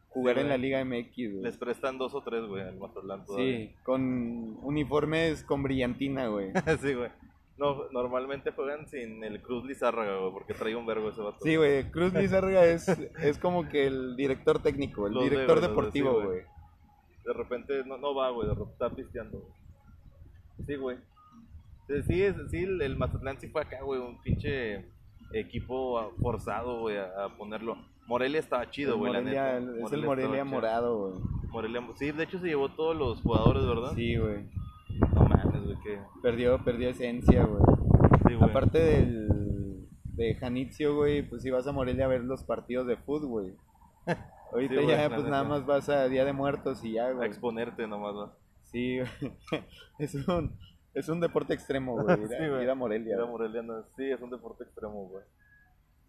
jugar Sí, en la Liga MX, güey. Les prestan dos o tres, güey, al Mazatlán todavía. Sí, con uniformes con brillantina, güey. sí, güey. No, normalmente juegan sin el Cruz Lizárraga, güey, porque trae un vergo ese vato. Sí, güey, Cruz Lizárraga es, es como que el director técnico, el Los director deportivo, sí, güey. De repente no, no va, güey, de repente está pisteando. güey. Sí, güey. Sí, sí, el, el Mazatlán sí fue acá, güey, un pinche equipo forzado, güey, a, a ponerlo. Morelia estaba chido, güey, la neta. es el Morelia morado, güey. Morelia, sí, de hecho se llevó todos los jugadores, ¿verdad? Sí, güey. Güey, que... Perdió, perdió esencia, güey. Sí, güey. Aparte del de Janitzio, güey, pues si vas a Morelia a ver los partidos de fútbol, güey. Ahorita Sí, güey, ya, pues nada más vas a Día de Muertos y ya, A güey. exponerte nomás, ¿no? Sí, güey. Es un, es un deporte extremo, güey. Ir, a- Sí, güey. ir a Morelia. Ir a güey. Morelia, no, sí, es un deporte extremo, güey.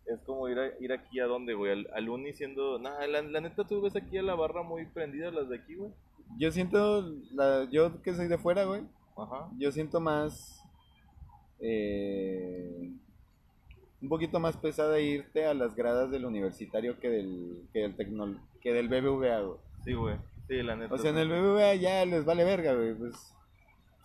Es como ir, a, ir aquí a dónde, güey, al, al Uni siendo... Nah, la, la neta tú ves aquí a la barra muy prendida, las de aquí, güey. Yo siento, la, yo que soy de fuera, güey, Ajá. yo siento más, eh, un poquito más pesada irte a las gradas del universitario que del, que del, tecnol, que del BBVA, güey. Sí, güey. Sí, la neta. O sea, en el BBVA ya les vale verga, güey, pues.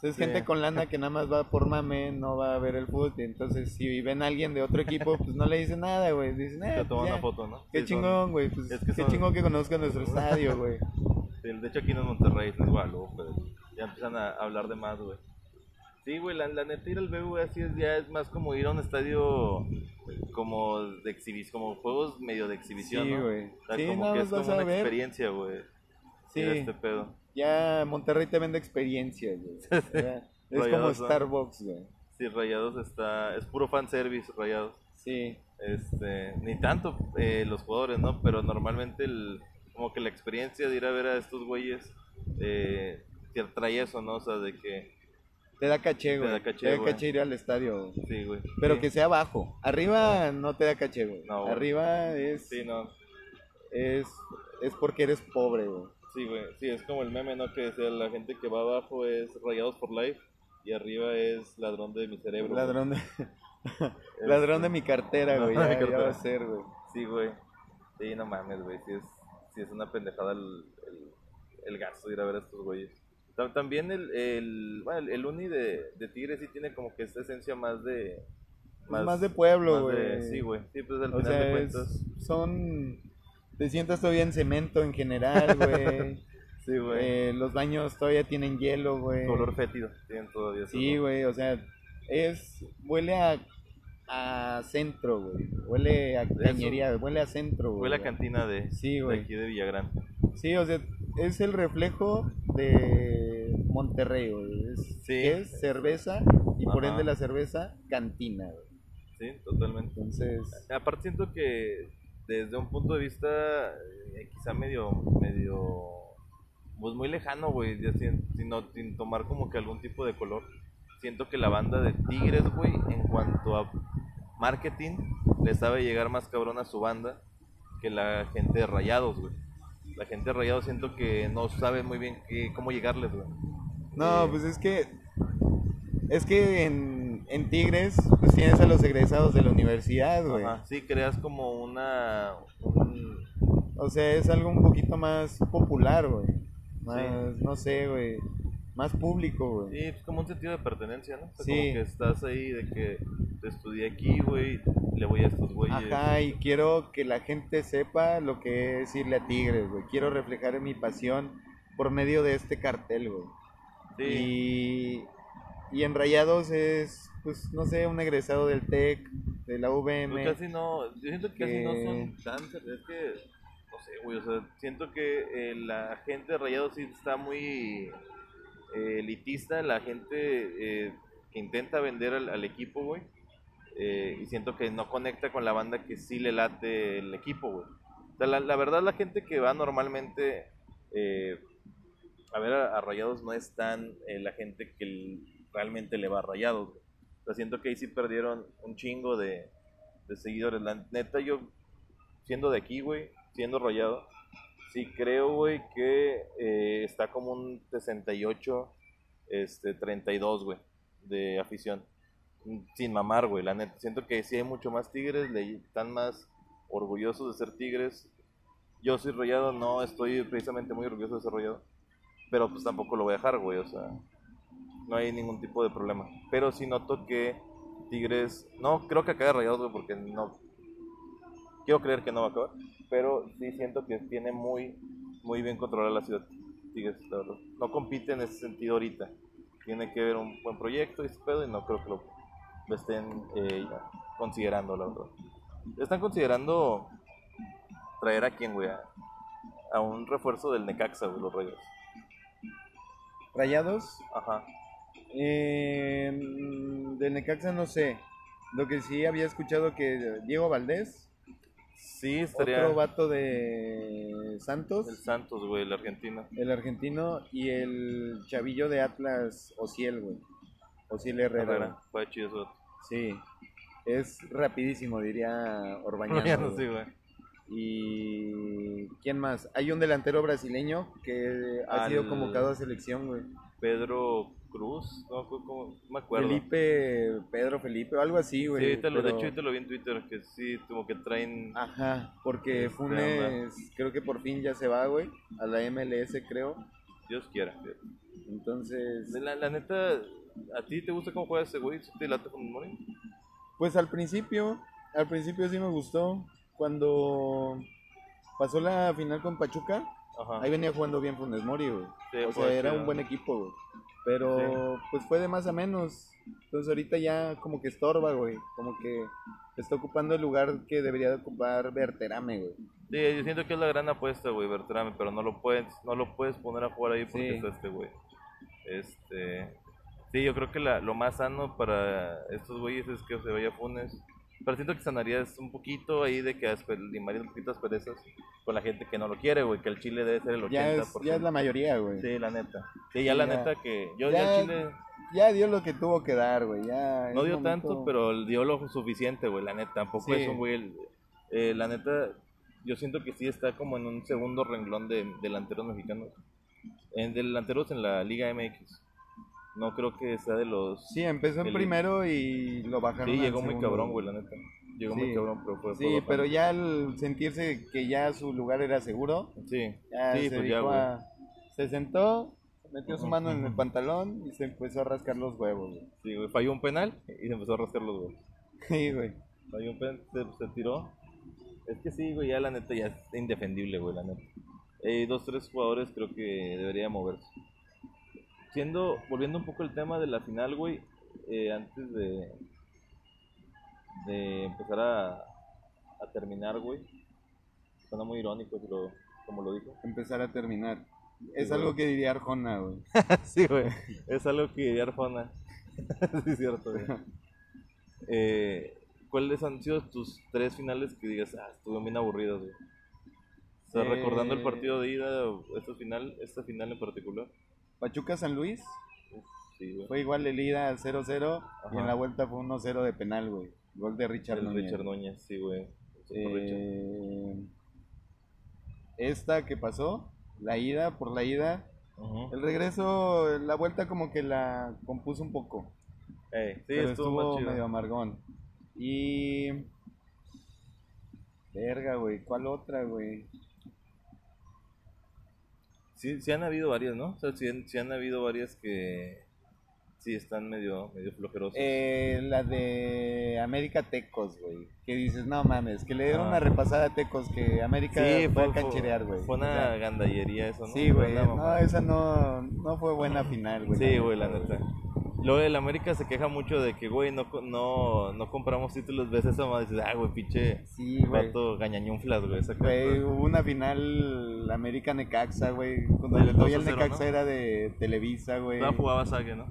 es Sí. gente con lana que nada más va por mame, no va a ver el fútbol. Entonces, si ven a alguien de otro equipo, pues no le dicen nada, güey. Dicen, eh, Te toman ya, una foto, ¿no? Qué Sí, chingón, güey. Pues, es que qué son- chingón que conozcan nuestro estadio, güey. sí, de hecho, aquí no es Monterrey, no es Guadalupe. Ya empiezan a hablar de más, güey. Sí, güey, la, la neta ir al BBVA sí es, ya es más como ir a un estadio como de exhibición, como juegos medio de exhibición, Sí, ¿no? güey. O sea, Sí, como nada que es como una ver. experiencia, güey. Sí, este pedo. ya Monterrey te vende experiencias, güey. Es como ¿no? Starbucks, güey. Sí, Rayados está. Es puro fanservice, Rayados. Sí, Este, ni tanto eh, los jugadores, ¿no? Pero normalmente el, como que la experiencia de ir a ver a estos güeyes eh, te trae eso, ¿no? O sea, de que, te da caché, güey. da caché, ir al estadio. sí, güey. Pero sí. que sea abajo. Arriba no te da caché, güey. No, güey. Arriba es, Sí, no. es, es porque eres pobre, güey. Sí, güey. Sí, es como el meme, ¿no? Que decía la gente que va abajo es Rayados for Life y arriba es ladrón de mi cerebro. Ladrón de, ladrón de mi cartera, güey. Ya, ya va a ser, güey. Sí, güey. Sí, no mames, güey. Sí es, sí es una pendejada el, el, el gasto de ir a ver a estos güeyes. Tam- También el, el, bueno, el- uni de, de Tigre sí tiene como que esta esencia más de... Más de pueblo, de- güey. Sí, güey. Sí, pues al O final sea, de es- cuentas. son... Te sientas todavía en cemento en general, güey. Sí, güey. Eh, los baños todavía tienen hielo, güey. Color fétido. Tienen todavía. Sí, güey, o sea, es... Huele a, a centro, güey. Huele a cañería, huele a centro, güey. Fue la cantina de, Sí, de güey. aquí de Villagrán. Sí, o sea, es el reflejo de Monterrey, güey. Es, Sí. es cerveza y por ende la cerveza cantina, güey. Sí, totalmente. Entonces, Aparte siento que desde un punto de vista eh, quizá medio, medio, pues muy lejano, güey, ya sin, sin, sin tomar como que algún tipo de color. Siento que la banda de Tigres, güey, en cuanto a marketing, le sabe llegar más cabrón a su banda que la gente de Rayados, güey. La gente de Rayados siento que no sabe muy bien qué, cómo llegarles, güey. no, Eh, pues es que es que en, en Tigres pues tienes a los egresados de la universidad, güey. Ajá, sí, creas como una... un- O sea, es algo un poquito más popular, güey. Más, no sé, güey. Más público, güey. Sí, pues como un sentido de pertenencia, ¿no? O sea, Sí. Como que estás ahí de que te estudié aquí, güey, le voy a estos güeyes. Ajá, y quiero que la gente sepa lo que es irle a Tigres, güey. Quiero reflejar mi pasión por medio de este cartel, güey. Sí, Y, Y en Rayados es, pues, no sé, un egresado del TEC, de la VM. Pues casi no, yo siento que casi no que- son tan, es que, no sé, güey, o sea, siento que eh, la gente de Rayados sí está muy eh, elitista, la gente eh, que intenta vender al, equipo, güey, eh, y siento que no conecta con la banda que sí le late el equipo, güey. La, la verdad, la gente que va normalmente a ver a, Rayados no es tan la gente que realmente le va a Rayados, siento que ahí sí perdieron un chingo de, de seguidores. La neta, yo, siendo de aquí, güey, siendo rayado, sí creo, güey, que eh, está como un 68, este, 32, güey, de afición. Sin mamar, güey, la neta. Siento que sí hay mucho más tigres, le están más orgullosos de ser tigres. Yo soy rayado, no estoy precisamente muy orgulloso de ser rayado. Pero pues tampoco lo voy a dejar, güey, o sea, no hay ningún tipo de problema. Pero sí noto que Tigres, no creo que acabe Rayados, güey, porque no quiero creer que no va a acabar, pero sí siento que tiene muy muy bien controlada la ciudad Tigres, la verdad. No compite en ese sentido ahorita. Tiene que ver un buen proyecto y ese pedo y no creo que lo, lo estén eh, considerando, la verdad. Están considerando traer a quién, güey, a, a un refuerzo del Necaxa, güey, los Rayos. Rayados, Ajá. eh, del Necaxa no sé. Lo que sí había escuchado que Diego Valdés, Sí, estaría otro vato de Santos, el Santos, güey, el argentino. el argentino, y el chavillo de Atlas, Ociel, güey. Ociel Herrera. Herrera, fue chido. Sí, es rapidísimo, diría Orbañano. No güey. Y ¿quién más? Hay un delantero brasileño que ha sido convocado a selección, güey. Pedro Cruz, no, no me acuerdo. Felipe, Pedro Felipe, algo así, güey. sí, te lo, de hecho, ahorita lo vi en Twitter, que sí, como que traen... Ajá, porque Funes creo que por fin ya se va, güey, a la MLS, creo. Dios quiera. Entonces, La, la neta, ¿a ti te gusta cómo juega ese güey? ¿Sí te late con Mori? pues al principio, al principio sí me gustó. Cuando pasó la final con Pachuca, Ajá. ahí venía jugando bien Funes Mori, güey. Sí, O sea, fue era un buen equipo, güey. Pero pues fue de más a menos. Entonces ahorita ya como que estorba, güey. Como que está ocupando el lugar que debería de ocupar Berterame, güey. Sí, yo siento que es la gran apuesta, güey, Bertrame, pero no lo puedes, no lo puedes poner a jugar ahí porque Sí. está este güey. Este, sí, yo creo que la, lo más sano para estos güeyes es que se vaya Funes. Pero siento que sanaría es un poquito ahí de que aspe- limaría un poquito las perezas con la gente que no lo quiere, güey, que el Chile debe ser el 80%. Ya es, ya es la mayoría, güey. Sí, la neta. Sí, ya la Ya. neta que yo Ya- ya el Chile Ya dio lo que tuvo que dar, güey. Ya no dio momento- tanto, pero dio lo suficiente, güey, la neta. Tampoco Sí. es un güey. el- eh, la neta, yo siento que sí está como en un segundo renglón de delanteros mexicanos. En delanteros en la Liga MX. No creo que sea de los. Sí, empezó en el- primero y lo bajaron. Sí, llegó muy segundo, cabrón, güey, la neta. Llegó muy Sí. cabrón, pero fue. Sí, pero ya al sentirse que ya su lugar era seguro, Sí, ya sí, se pues ya, a- Se sentó, metió su mano en el pantalón y se empezó a rascar los huevos, güey. Sí, güey. Falló un penal y se empezó a rascar los huevos. Sí, güey. Falló un penal, se, se tiró. Es que sí, güey, ya la neta ya es indefendible, güey, la neta. Eh, dos, tres jugadores creo que debería moverse. Siendo, volviendo un poco al tema de la final, güey, eh, antes de, de empezar a, a terminar, güey. Suena muy irónico, pero como lo dijo. Empezar a terminar. Es algo que diría Arjona, güey. sí, güey. Es algo que diría Arjona. sí, es cierto, güey. Eh, ¿Cuáles han sido tus tres finales que digas, ah, estuvieron bien aburridos, güey? O sea, Eh, recordando el partido de ida, o esta final, esta final en particular. Pachuca San Luis Uf, sí, güey. fue igual el ida 0-0 y en la vuelta fue 1-0 de penal, güey. Gol de Richard El Núñez. Richard Núñez, sí, güey. Eh, esta que pasó, la ida por la ida, el regreso, la vuelta como que la compuso un poco. Ey, sí, pero estuvo, estuvo chido. medio amargón. Y. Verga, güey. ¿Cuál otra, güey? Sí, sí han habido varias, ¿no? O sea, sí, han- sí han habido varias que sí están medio, medio flojerosas. Eh, la de América Tecos, güey. Que dices, no mames, que le dieron Ah. una repasada a Tecos que América sí, fue, fue, a cancherear, güey. Fue O una sea, gandallería eso, ¿no? Sí, güey. No, esa no, no fue buena final, güey. Sí, güey, la neta. Luego el América se queja mucho de que, güey, no, co- no, no compramos títulos. Ves esa madre y dices, ah, güey, pinche Sí, güey. vato gañañunflas, güey. esa Güey, hubo una final América Necaxa, güey. Cuando El le doy al 2-0, Necaxa ¿no? era de Televisa, güey. Todavía jugaba Sague, ¿no?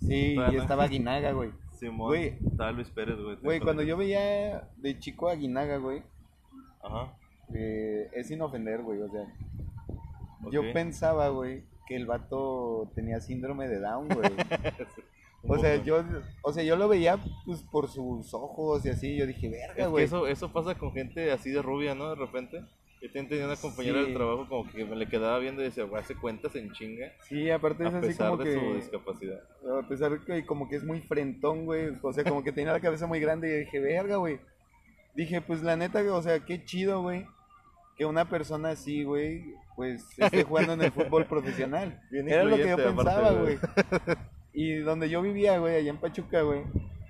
Sí, Todavía y no. estaba Aguinaga, güey. Simón. Güey. Estaba Luis Pérez, güey. Güey, cuando yo veía de chico a Aguinaga, güey, Ajá. eh, es sin ofender, güey. O sea, yo pensaba, güey, que el vato tenía síndrome de Down, güey. O sea, yo, o sea, yo lo veía pues por sus ojos y así, yo dije, verga, Es que güey. eso, eso pasa con gente así de rubia, ¿no? De repente. Yo tenía una compañera Sí. del trabajo como que me le quedaba viendo y decía, güey, hace cuentas en chinga. Sí, aparte es A así pesar como de su discapacidad. a pesar que como que es muy frentón, güey, o sea, como que tenía la cabeza muy grande y dije, verga, güey. Dije, pues la neta, o sea, qué chido, güey, que una persona así, güey, pues esté jugando en el fútbol profesional. Bien Era lo que yo pensaba, güey. güey. Y donde yo vivía, güey, allá en Pachuca, güey,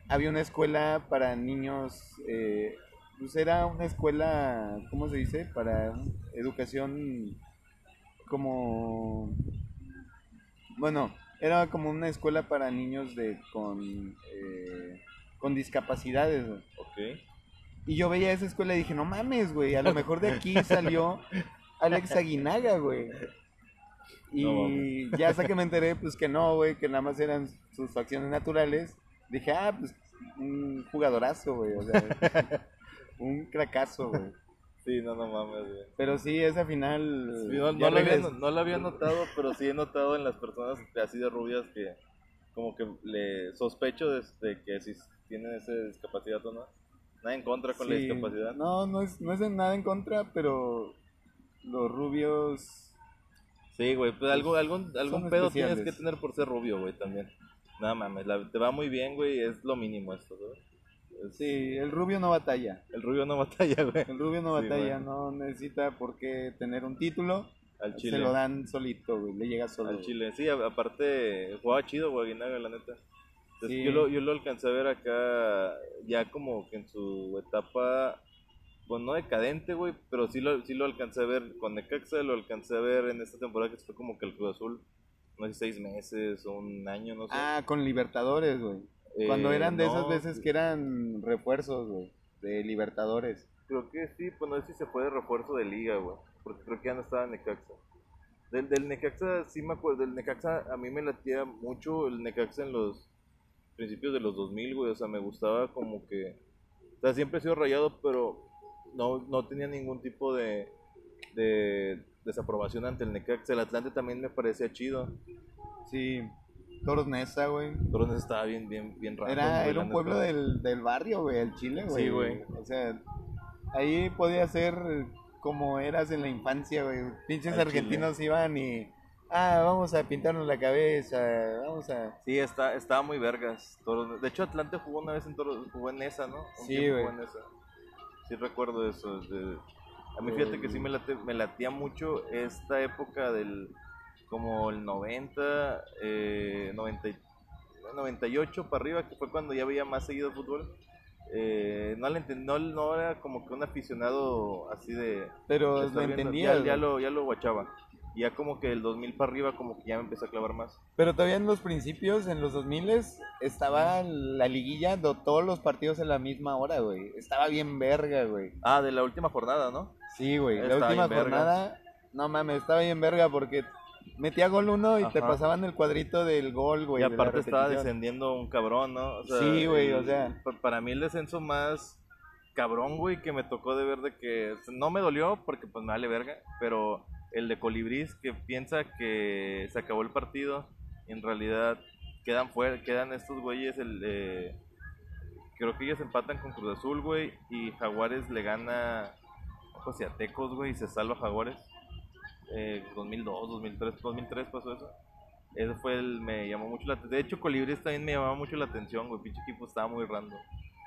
había una escuela para niños, eh, pues era una escuela, ¿cómo se dice? Para educación como... Bueno, era como una escuela para niños de con, eh, con discapacidades, güey. Ok. Y yo veía esa escuela y dije, no mames, güey, a lo mejor de aquí salió Alex Aguinaga, güey. Y No ya hasta que me enteré, pues que no, güey, que nada más eran sus facciones naturales, dije, ah, pues un jugadorazo, güey, o sea, un cracazo, güey. Sí, no, no mames, güey. Pero sí, esa final... Sí, no, lo había, regres- no lo había notado, pero sí he notado en las personas así de rubias que como que le sospecho de, de que si tienen esa discapacidad o no. Nada en contra con la discapacidad. No, no es, no es en nada en contra, pero los rubios... Sí, güey, pues algo, algún, algún Son pedo tienes que tener por ser rubio, güey, también. Nada mames, la- te va muy bien, güey, es lo mínimo esto, güey. Sí, el rubio no batalla. El rubio no batalla, güey. El rubio no batalla, no necesita por qué tener un título. Al Se chile. lo dan solito, güey. Le llega solo. Al güey. chile, sí, aparte jugaba chido, güey, Aguinaga, la neta. Entonces, Sí. yo, lo, yo lo alcancé a ver acá, ya como que en su etapa, pues no decadente, güey, pero sí lo, sí lo alcancé a ver con Necaxa, lo alcancé a ver en esta temporada que fue como que el Cruz Azul, no sé, seis meses o un año, no sé. Ah, con Libertadores, güey. Cuando Eh, eran de no, esas veces que eran refuerzos, güey. De Libertadores. Creo que sí, pues no sé si se fue de refuerzo de liga, güey. Porque creo que ya no estaba en Necaxa. Del, del Necaxa, sí me acuerdo. Del Necaxa, a mí me latía mucho el Necaxa en los principios de los 2000, güey. O sea, me gustaba como que. O sea, siempre he sido rayado, pero no, no tenía ningún tipo de, de desaprobación ante el Necaxa. El Atlante también me parecía chido. Sí. Toros Nesa, güey. Pero estaba bien, bien, bien raro. Era, era un pueblo del, del barrio, güey, el Chile, güey. Sí, güey. O sea, ahí podía ser como eras en la infancia, güey. Pinches Al argentinos iban y. Ah, vamos a pintarnos la cabeza. Vamos a. Sí, está, estaba muy vergas. Toros- De hecho, Atlante jugó una vez en Toros, jugó en esa, ¿no? Un Sí, güey. Sí recuerdo eso. de- A mí fíjate que sí me, late- me latía mucho esta época del como el 90, eh, 90, y- 98 para arriba, que fue cuando ya veía más seguido fútbol. Eh, no, le no, no era como que un aficionado así de... Pero lo entendía. Ya, lo, ya lo guachaba. Y ya como que el 2000 para arriba como que ya me empezó a clavar más. Pero todavía en los principios, en los 2000 estaba la liguilla de todos los partidos en la misma hora, güey. Estaba bien verga, güey. Ah, de la última jornada, ¿no? Sí, güey. La última jornada, no mames, estaba bien verga porque metía gol uno y te pasaban el cuadrito del gol, güey. y aparte estaba descendiendo un cabrón, ¿no? O sea, Sí, güey, o sea. pa- Para mí el descenso más cabrón, güey, que me tocó de ver de que... No me dolió porque pues me vale verga, pero el de Colibrís que piensa que se acabó el partido y en realidad quedan fuera, quedan estos güeyes, el... eh, creo que ellos empatan con Cruz Azul, güey, y Jaguares le gana... Ojo hacia Tecos, güey, y se salva Jaguares. Eh, 2002, 2003, 2003 pasó eso. Eso fue el, me llamó mucho la atención. De hecho, Colibríes también me llamaba mucho la atención, güey. Pinche equipo estaba muy random.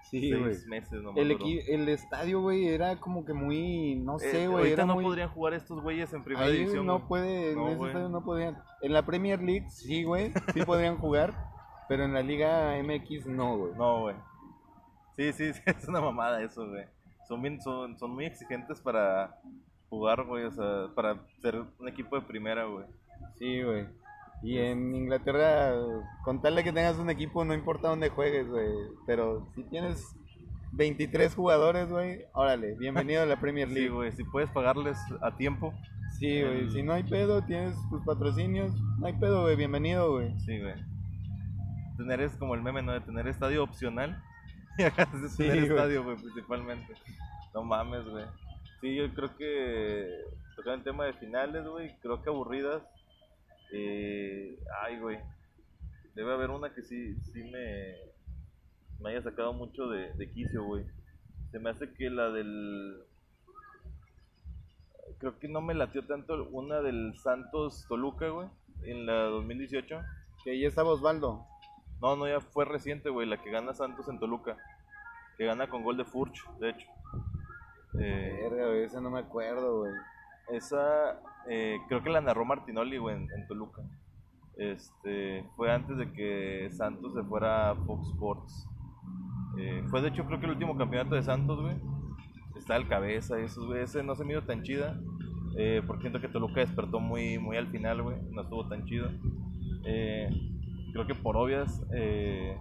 Sí, güey. meses nomás. El, el estadio, güey, era como que muy, no Eh, sé, güey, ahorita era no muy... podrían jugar estos güeyes en primera Ahí división. no puede, No, en ese güey. estadio no podían. En la Premier League sí, güey, sí podrían jugar, pero en la Liga MX no, güey. No, güey. Sí, sí, sí, es una mamada eso, güey. Son, bien, son, son muy exigentes para jugar, güey. O sea, para ser un equipo de primera, güey. Sí, güey. Y en Inglaterra, con tal de que tengas un equipo, no importa dónde juegues, güey. Pero si tienes 23 jugadores, güey, órale, bienvenido a la Premier League. Sí, güey, si puedes pagarles a tiempo. Sí, güey, El- si no hay pedo, tienes tus patrocinios, no hay pedo, güey, bienvenido, güey. Sí, güey. Tener es como el meme, ¿no? De tener estadio opcional. Y acá Sí, tener güey. estadio, güey, principalmente. No mames, güey. Sí, yo creo que tocando el tema de finales, güey, creo que aburridas. Eh, ay, güey. Debe haber una que sí, sí me, me haya sacado mucho de, de quicio, güey. Se me hace que la del... Creo que no me latió tanto una del Santos Toluca, güey, en la 2018. Que ahí estaba Osvaldo. No, no, ya fue reciente, güey, la que gana Santos en Toluca. Que gana con gol de Furch, de hecho. Eh, Verga, güey, ese no me acuerdo, güey. esa, eh, creo que la narró Martinoli, güey, en, en Toluca. Este, fue antes de que Santos se fuera a Fox Sports. Eh, fue de hecho, creo que el último campeonato de Santos, güey. Está el cabeza esos, güey. Ese no se me tan chida. Eh, porque siento que Toluca despertó muy, muy al final, güey. No estuvo tan chido. Eh, creo que por obvias eh,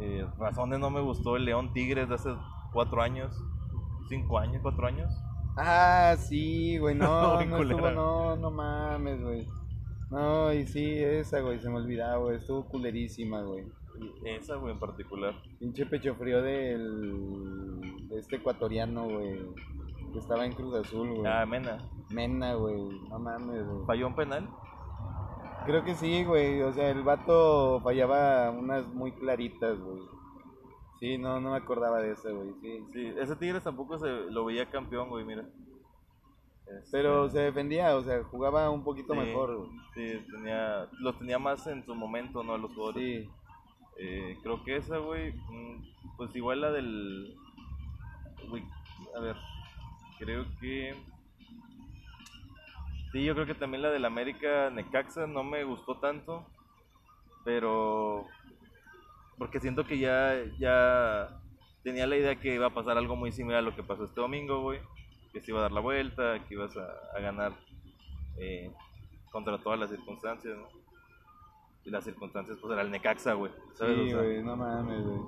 eh, razones no me gustó el León Tigres de hace cuatro años. Cinco años, cuatro años. Ah, sí, güey, no, no estuvo, no, no mames, güey. No, y sí, esa, güey, se me olvidaba, güey, estuvo culerísima, güey. Y Esa, güey, en particular. Pinche pecho frío del, de este ecuatoriano, güey, que estaba en Cruz Azul, güey. Ah, Mena. Mena, güey, no mames, güey. Falló un penal. Creo que sí, güey, o sea, el vato fallaba unas muy claritas, güey. Sí, no, no me acordaba de eso, güey, sí. Sí, ese Tigres tampoco se lo veía campeón, güey, mira. Este, Pero se defendía, o sea, jugaba un poquito sí, mejor, güey. Sí, tenía, los tenía más en su momento, ¿no? Los jugadores. Sí. Eh, creo que esa, güey, mm, pues igual la del... Güey, a ver, creo que... Sí, yo creo que también la del América Necaxa no me gustó tanto, pero... Porque siento que ya, ya tenía la idea que iba a pasar algo muy similar a lo que pasó este domingo, güey. Que se iba a dar la vuelta, que ibas a, a ganar eh, contra todas las circunstancias, ¿no? Y las circunstancias, pues era el Necaxa, güey. ¿sabes? Sí, O sea, güey, no mames, güey.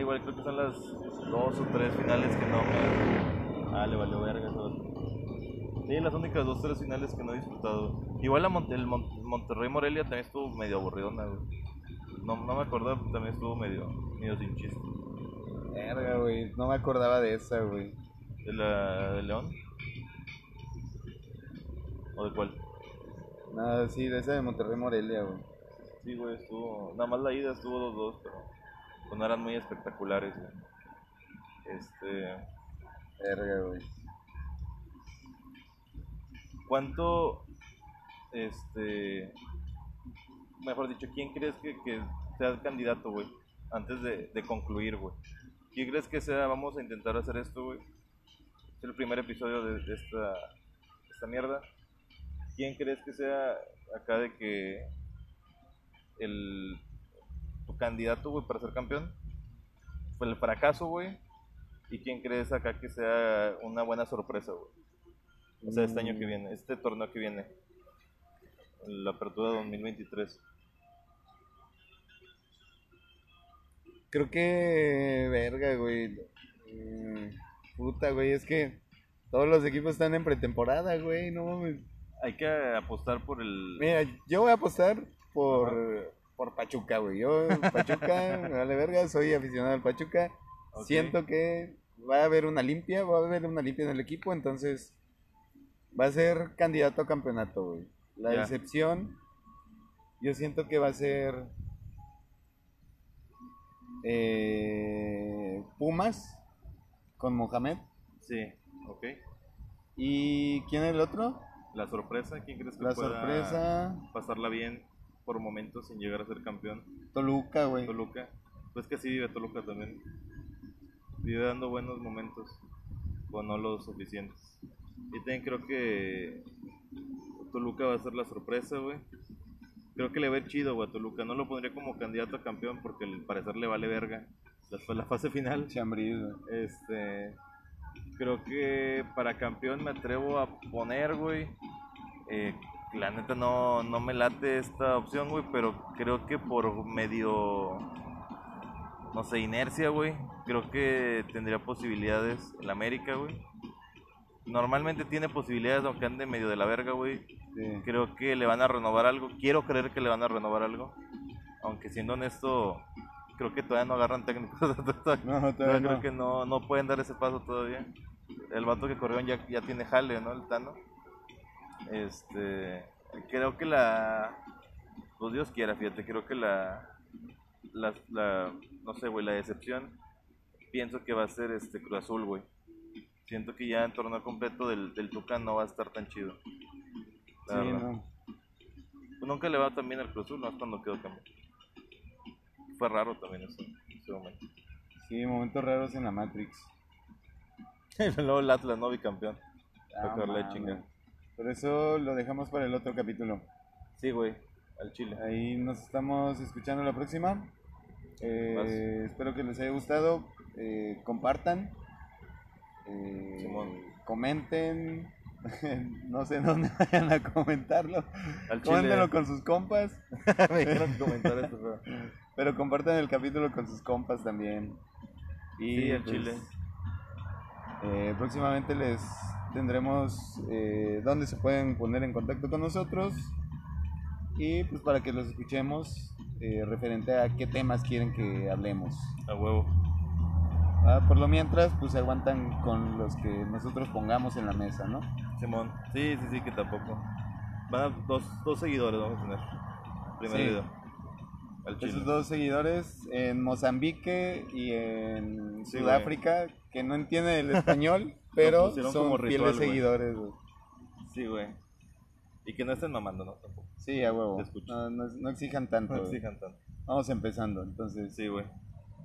Igual creo que son las dos o tres finales que no me. Ah, le valió verga eso. Sí, las únicas dos o tres finales que no he disfrutado. Igual la Mon- el Mon- Monterrey Morelia también estuvo medio aburridona, güey. No, no me acordaba, pero también estuvo medio, medio sin chiste. Verga, güey, no me acordaba de esa, güey. ¿De la de León? ¿O de cuál? Nada, sí, de esa de Monterrey Morelia, güey. Sí, güey, estuvo. Nada más la ida estuvo 2-2, pero pues no eran muy espectaculares, güey. Este. Verga, güey. ¿Cuánto, este, mejor dicho, quién crees que, que sea el candidato, güey? Antes de, de concluir, güey. ¿Quién crees que sea, vamos a intentar hacer esto, güey? Es el primer episodio de, de esta, esta mierda. ¿Quién crees que sea acá de que el tu candidato, güey, para ser campeón? Fue el fracaso, güey. ¿Y quién crees acá que sea una buena sorpresa, güey? O sea, este año que viene, este torneo que viene. La apertura 2023. Creo que, verga, güey. Mm, Puta, güey, es que todos los equipos están en pretemporada, güey, no mames. Hay que apostar por el. Mira, yo voy a apostar por, por Pachuca, güey. Yo, Pachuca, me vale verga, soy aficionado al Pachuca. Siento que va a haber una limpia, va a haber una limpia en el equipo, entonces va a ser candidato a campeonato, güey. La Ya. excepción, yo siento que va a ser eh, Pumas con Mohamed. Sí, ok. ¿Y quién es el otro? La sorpresa, ¿quién crees que La pueda sorpresa, pasarla bien por momentos sin llegar a ser campeón? Toluca, güey. Toluca. Pues que sí vive Toluca también. Vive dando buenos momentos, o no los suficientes. Y también creo que Toluca va a ser la sorpresa, güey. Creo que le va a ir chido, güey, a Toluca. No lo pondría como candidato a campeón porque al parecer le vale verga. Después la fase final. Chambriz, güey. Este. Creo que para campeón me atrevo a poner, güey. eh, La neta no, no me late esta opción, güey, pero creo que por medio, no sé, inercia, güey, creo que tendría posibilidades el América, güey. Normalmente tiene posibilidades aunque ande medio de la verga, güey. Sí. Creo que le van a renovar algo. Quiero creer que le van a renovar algo. Aunque siendo honesto, creo que todavía no agarran técnicos. No, No, todavía creo no. que no, no pueden dar ese paso todavía. El vato que corrió ya, ya tiene jale, ¿no? El Tano. Este, creo que la, pues Dios quiera, fíjate, creo que la, la, la- no sé, güey, la decepción, pienso que va a ser este Cruz Azul, güey. Siento que ya en torneo completo del, del Tucán no va a estar tan chido. La Sí, verdad. no. Pues nunca le va tan bien al Cruz Azul, no es cuando quedó campeón. Fue raro también eso, ese momento. Sí, momentos raros en la Matrix. Y luego el Atlas, no bicampeón. Ah. Por eso lo dejamos para el otro capítulo. Sí, güey, al Chile. Ahí nos estamos escuchando la próxima. Eh, espero que les haya gustado. Eh, compartan. Eh, comenten. no sé dónde vayan a comentarlo. Al. Coméntenlo con sus compas. Me dijeron comentar esto, pero... Pero compartan el capítulo con sus compas también. Y Sí, al pues, Chile. eh, próximamente les tendremos eh, dónde se pueden poner en contacto con nosotros y pues para que los escuchemos eh, referente a qué temas quieren que hablemos. A huevo. Ah, por lo mientras pues se aguantan con los que nosotros pongamos en la mesa, ¿no? Simón. Sí, sí, sí, que tampoco. Van a dos, dos seguidores vamos a tener. Primer Sí. video. Esos dos seguidores en Mozambique y en Sí, Sudáfrica que no entienden el español, pero son como fieles güey. seguidores. güey. Sí, güey. Y que no estén mamando, ¿no? Tampoco. Sí, a huevo. No, no- no exijan tanto. No exijan tanto. Vamos empezando, entonces. Sí, güey.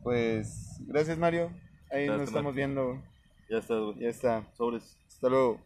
Pues gracias Mario. Ahí nos estamos viendo. Ya está, güey. Ya está. Sobres. Hasta luego.